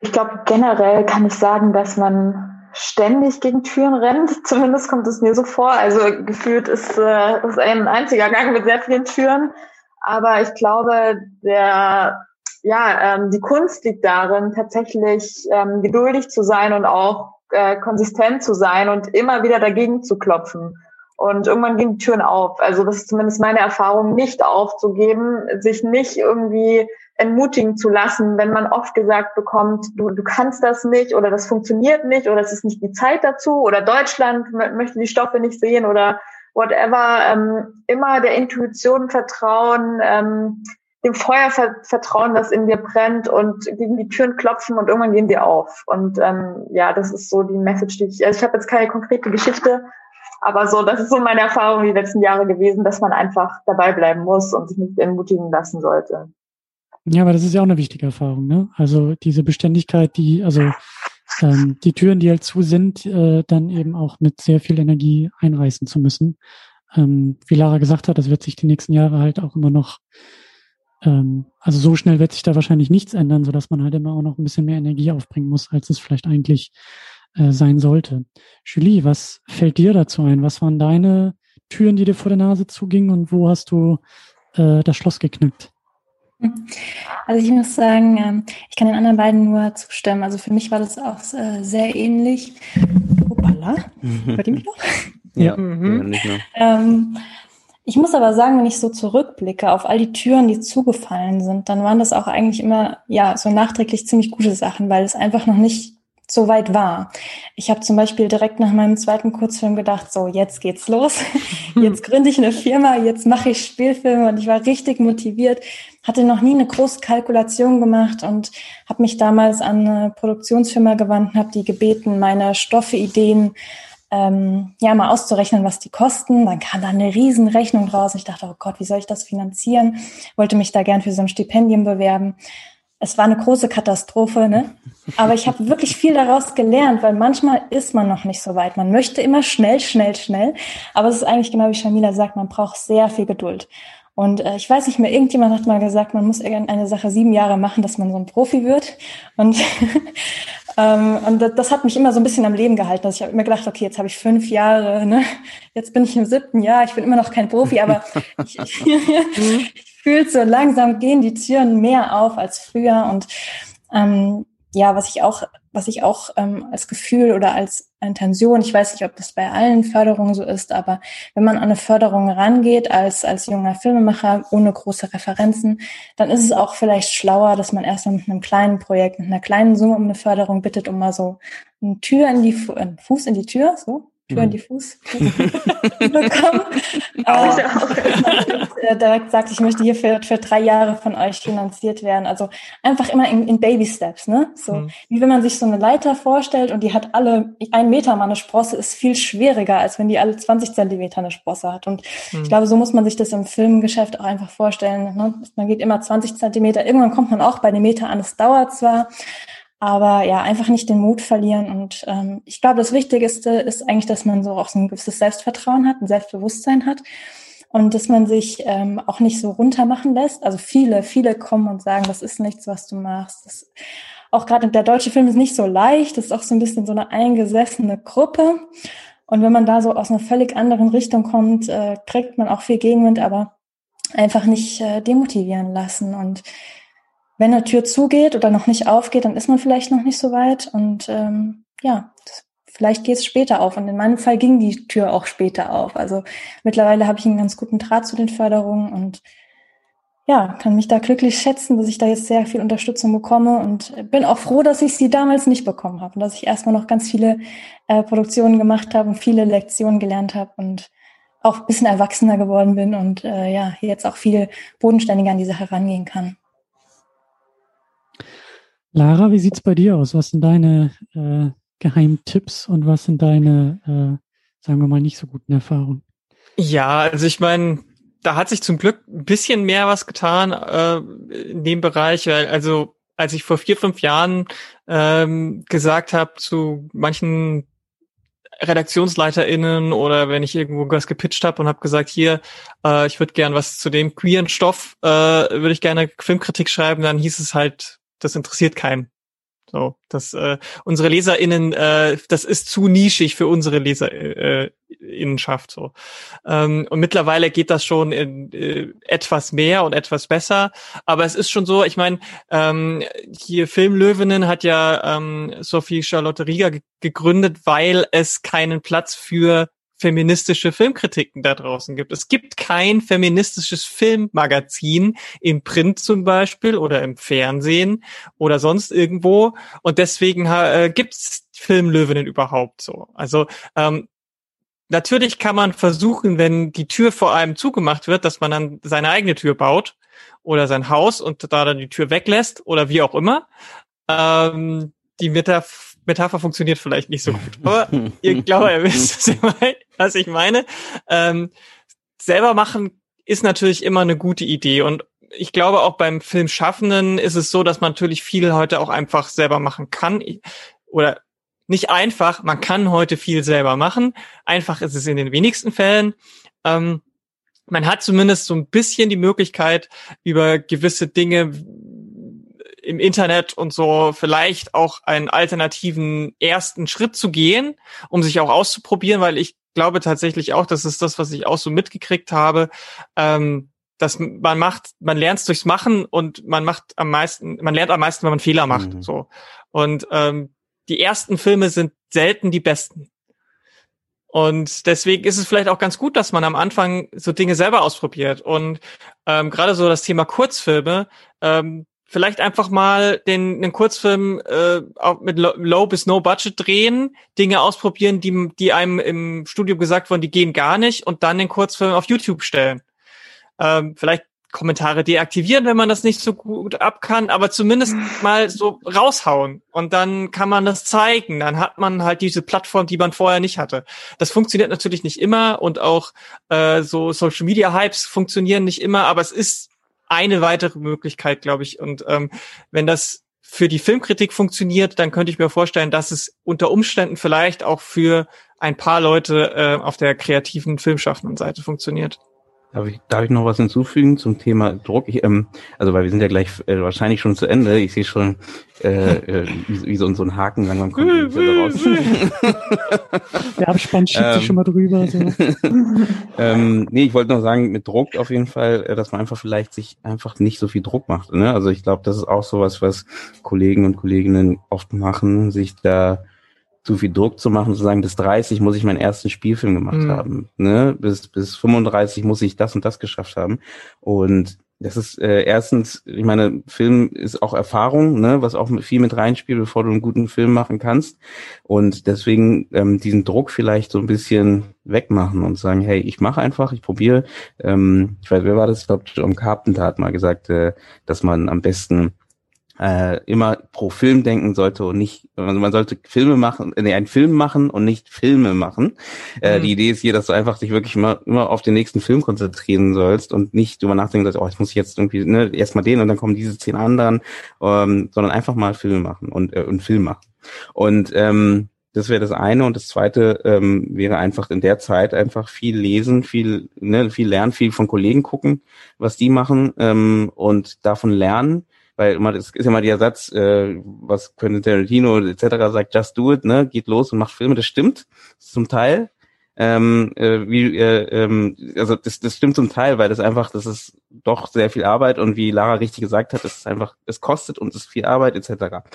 Ich glaube, generell kann ich sagen, dass man ständig gegen Türen rennt. Zumindest kommt es mir so vor. Also gefühlt ist äh, ist ein einziger Gang mit sehr vielen Türen. Aber ich glaube, der ja, ähm, die Kunst liegt darin, tatsächlich ähm, geduldig zu sein und auch äh, konsistent zu sein und immer wieder dagegen zu klopfen. Und irgendwann gehen die Türen auf. Also das ist zumindest meine Erfahrung, nicht aufzugeben, sich nicht irgendwie entmutigen zu lassen, wenn man oft gesagt bekommt, du, du kannst das nicht oder das funktioniert nicht oder es ist nicht die Zeit dazu oder Deutschland möchte die Stoffe nicht sehen oder whatever. Ähm, immer der Intuition vertrauen, ähm, dem Feuer vertrauen, das in dir brennt und gegen die Türen klopfen und irgendwann gehen die auf. Und ähm, ja, das ist so die Message, die ich, also ich habe jetzt keine konkrete Geschichte, aber so, das ist so meine Erfahrung die letzten Jahre gewesen, dass man einfach dabei bleiben muss und sich nicht entmutigen lassen sollte. Ja, aber das ist ja auch eine wichtige Erfahrung, ne? Also diese Beständigkeit, die, also ähm, die Türen, die halt zu sind, äh, dann eben auch mit sehr viel Energie einreißen zu müssen. Ähm, wie Lara gesagt hat, das wird sich die nächsten Jahre halt auch immer noch, ähm, also so schnell wird sich da wahrscheinlich nichts ändern, so dass man halt immer auch noch ein bisschen mehr Energie aufbringen muss, als es vielleicht eigentlich äh, sein sollte. Julie, was fällt dir dazu ein? Was waren deine Türen, die dir vor der Nase zugingen und wo hast du äh, das Schloss geknackt? Also ich muss sagen, ähm, ich kann den anderen beiden nur zustimmen. Also für mich war das auch äh, sehr ähnlich. Hoppala, hört ihr mich noch? Ja, mhm. nicht mehr. Ich muss aber sagen, wenn ich so zurückblicke auf all die Türen, die zugefallen sind, dann waren das auch eigentlich immer ja so nachträglich ziemlich gute Sachen, weil es einfach noch nicht so weit war. Ich habe zum Beispiel direkt nach meinem zweiten Kurzfilm gedacht, so jetzt geht's los, jetzt gründe ich eine Firma, jetzt mache ich Spielfilme und ich war richtig motiviert, hatte noch nie eine große Kalkulation gemacht und habe mich damals an eine Produktionsfirma gewandt, habe die gebeten, meine Stoffeideen ähm, ja mal auszurechnen, was die kosten. Dann kam da eine Riesenrechnung raus. Ich dachte, oh Gott, wie soll ich das finanzieren? Wollte mich da gern für so ein Stipendium bewerben es war eine große Katastrophe, ne? Aber ich habe wirklich viel daraus gelernt, weil manchmal ist man noch nicht so weit. Man möchte immer schnell, schnell, schnell. Aber es ist eigentlich genau wie Shamila sagt, man braucht sehr viel Geduld. Und äh, ich weiß nicht mehr, irgendjemand hat mal gesagt, man muss irgendeine Sache sieben Jahre machen, dass man so ein Profi wird. Und, und das, hat mich immer so ein bisschen am Leben gehalten. Also ich habe immer gedacht, okay, jetzt habe ich fünf Jahre, ne? jetzt bin ich im siebten Jahr, ich bin immer noch kein Profi, aber ich, ich, ich gefühlt so langsam gehen die Türen mehr auf als früher und ähm, ja, was ich auch, was ich auch ähm, als Gefühl oder als Intention, ich weiß nicht, ob das bei allen Förderungen so ist, aber wenn man an eine Förderung rangeht als, als junger Filmemacher ohne große Referenzen, dann ist es auch vielleicht schlauer, dass man erstmal mit einem kleinen Projekt, mit einer kleinen Summe um eine Förderung bittet, um mal so eine Tür in die, einen Fuß in die Tür, so, Tür in die Fuß bekommen. äh, direkt sagt, ich möchte hier für, für drei Jahre von euch finanziert werden. Also einfach immer in, in Baby Steps, ne? So mhm. wie wenn man sich so eine Leiter vorstellt und die hat alle ein Meter mal eine Sprosse, ist viel schwieriger, als wenn die alle 20 Zentimeter eine Sprosse hat. Und mhm. ich glaube, so muss man sich das im Filmgeschäft auch einfach vorstellen. Ne? Man geht immer 20 Zentimeter, irgendwann kommt man auch bei dem Meter an. Es dauert zwar, aber ja, einfach nicht den Mut verlieren. Und ähm, ich glaube, das Wichtigste ist eigentlich, dass man so auch so ein gewisses Selbstvertrauen hat, ein Selbstbewusstsein hat und dass man sich ähm, auch nicht so runtermachen lässt. Also viele, viele kommen und sagen, das ist nichts, was du machst. Das, auch gerade der deutsche Film ist nicht so leicht, das ist auch so ein bisschen so eine eingesessene Gruppe. Und wenn man da so aus einer völlig anderen Richtung kommt, äh, kriegt man auch viel Gegenwind, aber einfach nicht äh, demotivieren lassen und wenn eine Tür zugeht oder noch nicht aufgeht, dann ist man vielleicht noch nicht so weit. Und ähm, ja, vielleicht geht es später auf. Und in meinem Fall ging die Tür auch später auf. Also mittlerweile habe ich einen ganz guten Draht zu den Förderungen und ja, kann mich da glücklich schätzen, dass ich da jetzt sehr viel Unterstützung bekomme und bin auch froh, dass ich sie damals nicht bekommen habe und dass ich erstmal noch ganz viele äh, Produktionen gemacht habe und viele Lektionen gelernt habe und auch ein bisschen erwachsener geworden bin und äh, ja, jetzt auch viel bodenständiger an die Sache rangehen kann. Lara, wie sieht's bei dir aus? Was sind deine äh, Geheimtipps und was sind deine, äh, sagen wir mal, nicht so guten Erfahrungen? Ja, also ich meine, da hat sich zum Glück ein bisschen mehr was getan äh, in dem Bereich, weil also als ich vor vier, fünf Jahren ähm, gesagt habe zu manchen RedaktionsleiterInnen oder wenn ich irgendwo was gepitcht habe und habe gesagt, hier, äh, ich würde gern was zu dem queeren Stoff, äh, würde ich gerne Filmkritik schreiben, dann hieß es halt, das interessiert keinen. So, das äh, unsere LeserInnen, äh, das ist zu nischig für unsere LeserInnenschaft. So. Ähm, und mittlerweile geht das schon in, äh, etwas mehr und etwas besser. Aber es ist schon so, ich meine, ähm, hier Filmlöwinnen hat ja ähm, Sophie Charlotte Rieger gegründet, weil es keinen Platz für feministische Filmkritiken da draußen gibt. Es gibt kein feministisches Filmmagazin im Print zum Beispiel oder im Fernsehen oder sonst irgendwo und deswegen äh, gibt es Filmlöwinnen überhaupt so. Also ähm, natürlich kann man versuchen, wenn die Tür vor einem zugemacht wird, dass man dann seine eigene Tür baut oder sein Haus und da dann die Tür weglässt oder wie auch immer. Ähm, die Metaph Metapher funktioniert vielleicht nicht so gut. Aber ihr glaubt, ihr wisst, was ich meine. Ähm, selber machen ist natürlich immer eine gute Idee. Und ich glaube, auch beim Filmschaffenden ist es so, dass man natürlich viel heute auch einfach selber machen kann. Oder nicht einfach, man kann heute viel selber machen. Einfach ist es in den wenigsten Fällen. Ähm, man hat zumindest so ein bisschen die Möglichkeit, über gewisse Dinge im Internet und so vielleicht auch einen alternativen ersten Schritt zu gehen, um sich auch auszuprobieren, weil ich glaube tatsächlich auch, das ist das, was ich auch so mitgekriegt habe, ähm, dass man macht, man lernt durchs Machen und man macht am meisten, man lernt am meisten, wenn man Fehler macht. Mhm. So. Und ähm, die ersten Filme sind selten die besten. Und deswegen ist es vielleicht auch ganz gut, dass man am Anfang so Dinge selber ausprobiert. Und ähm, gerade so das Thema Kurzfilme, ähm, vielleicht einfach mal den, den Kurzfilm äh, auch mit low bis no Budget drehen, Dinge ausprobieren, die, die einem im Studio gesagt wurden, die gehen gar nicht, und dann den Kurzfilm auf YouTube stellen. Ähm, vielleicht Kommentare deaktivieren, wenn man das nicht so gut ab kann, aber zumindest mal so raushauen und dann kann man das zeigen. Dann hat man halt diese Plattform, die man vorher nicht hatte. Das funktioniert natürlich nicht immer und auch äh, so Social Media Hypes funktionieren nicht immer, aber es ist eine weitere Möglichkeit, glaube ich. Und ähm, wenn das für die Filmkritik funktioniert, dann könnte ich mir vorstellen, dass es unter Umständen vielleicht auch für ein paar Leute äh, auf der kreativen filmschaffenden Seite funktioniert. Darf ich, darf ich noch was hinzufügen zum Thema Druck? Ich, ähm, also weil wir sind ja gleich äh, wahrscheinlich schon zu Ende. Ich sehe schon äh, äh, wie, wie so, so ein Haken langsam kommt raus. Der Abspann schiebt ähm, sich schon mal drüber. So. ähm, nee, ich wollte noch sagen, mit Druck auf jeden Fall, äh, dass man einfach vielleicht sich einfach nicht so viel Druck macht. Ne? Also ich glaube, das ist auch sowas, was Kollegen und Kolleginnen oft machen, sich da zu viel Druck zu machen, zu sagen, bis 30 muss ich meinen ersten Spielfilm gemacht mhm. haben, ne? Bis bis 35 muss ich das und das geschafft haben. Und das ist äh, erstens, ich meine, Film ist auch Erfahrung, ne, was auch viel mit reinspielt, bevor du einen guten Film machen kannst. Und deswegen ähm, diesen Druck vielleicht so ein bisschen wegmachen und sagen, hey, ich mache einfach, ich probiere. Ähm, ich weiß, wer war das? Ich glaube, John Carpenter hat mal gesagt, äh, dass man am besten äh, immer pro Film denken sollte und nicht, also man sollte Filme machen, nee, einen Film machen und nicht Filme machen. Äh, mhm. Die Idee ist hier, dass du einfach dich wirklich immer, immer auf den nächsten Film konzentrieren sollst und nicht drüber nachdenken sollst, oh, ich muss jetzt irgendwie, ne, erstmal den und dann kommen diese zehn anderen, ähm, sondern einfach mal Filme machen und, äh, und Film machen. Und ähm, das wäre das eine und das zweite ähm, wäre einfach in der Zeit einfach viel lesen, viel, ne, viel lernen, viel von Kollegen gucken, was die machen ähm, und davon lernen weil immer, das ist ja mal der Satz, äh, was Quentin Tarantino etc. sagt, just do it, ne, geht los und macht Filme, das stimmt zum Teil. Ähm, äh, wie, äh, ähm, also das, das stimmt zum Teil, weil das einfach, das ist doch sehr viel Arbeit und wie Lara richtig gesagt hat, das ist einfach, es kostet uns ist viel Arbeit etc.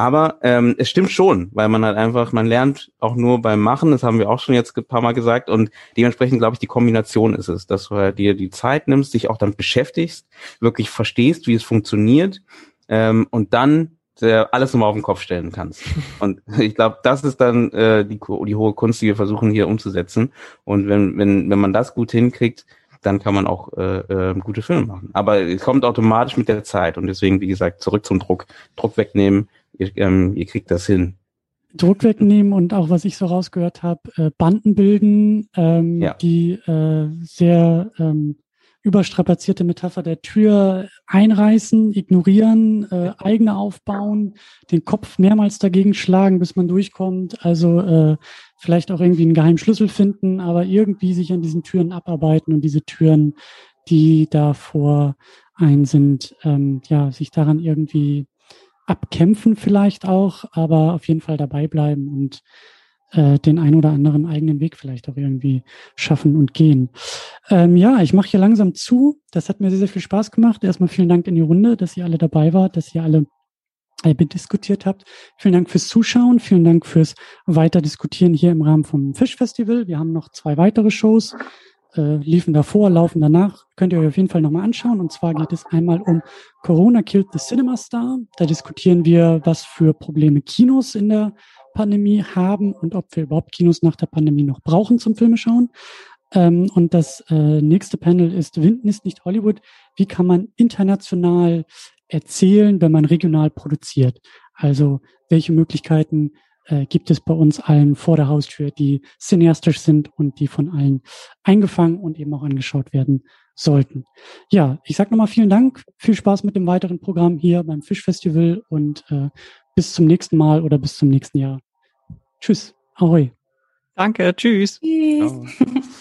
Aber ähm, es stimmt schon, weil man halt einfach, man lernt auch nur beim Machen, das haben wir auch schon jetzt ein paar Mal gesagt und dementsprechend glaube ich, die Kombination ist es, dass du halt dir die Zeit nimmst, dich auch dann beschäftigst, wirklich verstehst, wie es funktioniert ähm, und dann äh, alles nochmal auf den Kopf stellen kannst. Und ich glaube, das ist dann äh, die, die hohe Kunst, die wir versuchen hier umzusetzen. Und wenn, wenn, wenn man das gut hinkriegt, dann kann man auch äh, äh, gute Filme machen. Aber es kommt automatisch mit der Zeit und deswegen, wie gesagt, zurück zum Druck. Druck wegnehmen, ihr, ähm, ihr kriegt das hin. Druck wegnehmen und auch, was ich so rausgehört habe, äh, Banden bilden, ähm, ja. die äh, sehr ähm, überstrapazierte Metapher der Tür einreißen, ignorieren, äh, eigene aufbauen, den Kopf mehrmals dagegen schlagen, bis man durchkommt. Also äh, vielleicht auch irgendwie einen geheimen Schlüssel finden, aber irgendwie sich an diesen Türen abarbeiten und diese Türen, die da vor ein sind, ähm, ja, sich daran irgendwie abkämpfen vielleicht auch, aber auf jeden Fall dabei bleiben und äh, den ein oder anderen eigenen Weg vielleicht auch irgendwie schaffen und gehen. Ähm, ja, ich mache hier langsam zu. Das hat mir sehr, sehr viel Spaß gemacht. Erstmal vielen Dank in die Runde, dass ihr alle dabei wart, dass ihr alle äh, diskutiert habt. Vielen Dank fürs Zuschauen, vielen Dank fürs Weiterdiskutieren hier im Rahmen vom Fischfestival. Wir haben noch zwei weitere Shows, äh, liefen davor, laufen danach. Könnt ihr euch auf jeden Fall nochmal anschauen. Und zwar geht es einmal um Corona Killed the Cinema Star. Da diskutieren wir, was für Probleme Kinos in der Pandemie haben und ob wir überhaupt Kinos nach der Pandemie noch brauchen zum Filme schauen. Ähm, und das äh, nächste Panel ist Winden ist nicht Hollywood. Wie kann man international erzählen, wenn man regional produziert? Also welche Möglichkeiten äh, gibt es bei uns allen vor der Haustür, die cineastisch sind und die von allen eingefangen und eben auch angeschaut werden sollten. Ja, ich sage nochmal vielen Dank, viel Spaß mit dem weiteren Programm hier beim Fischfestival und äh, bis zum nächsten Mal oder bis zum nächsten Jahr. Tschüss. Ahoi. Danke. Tschüss. Tschüss.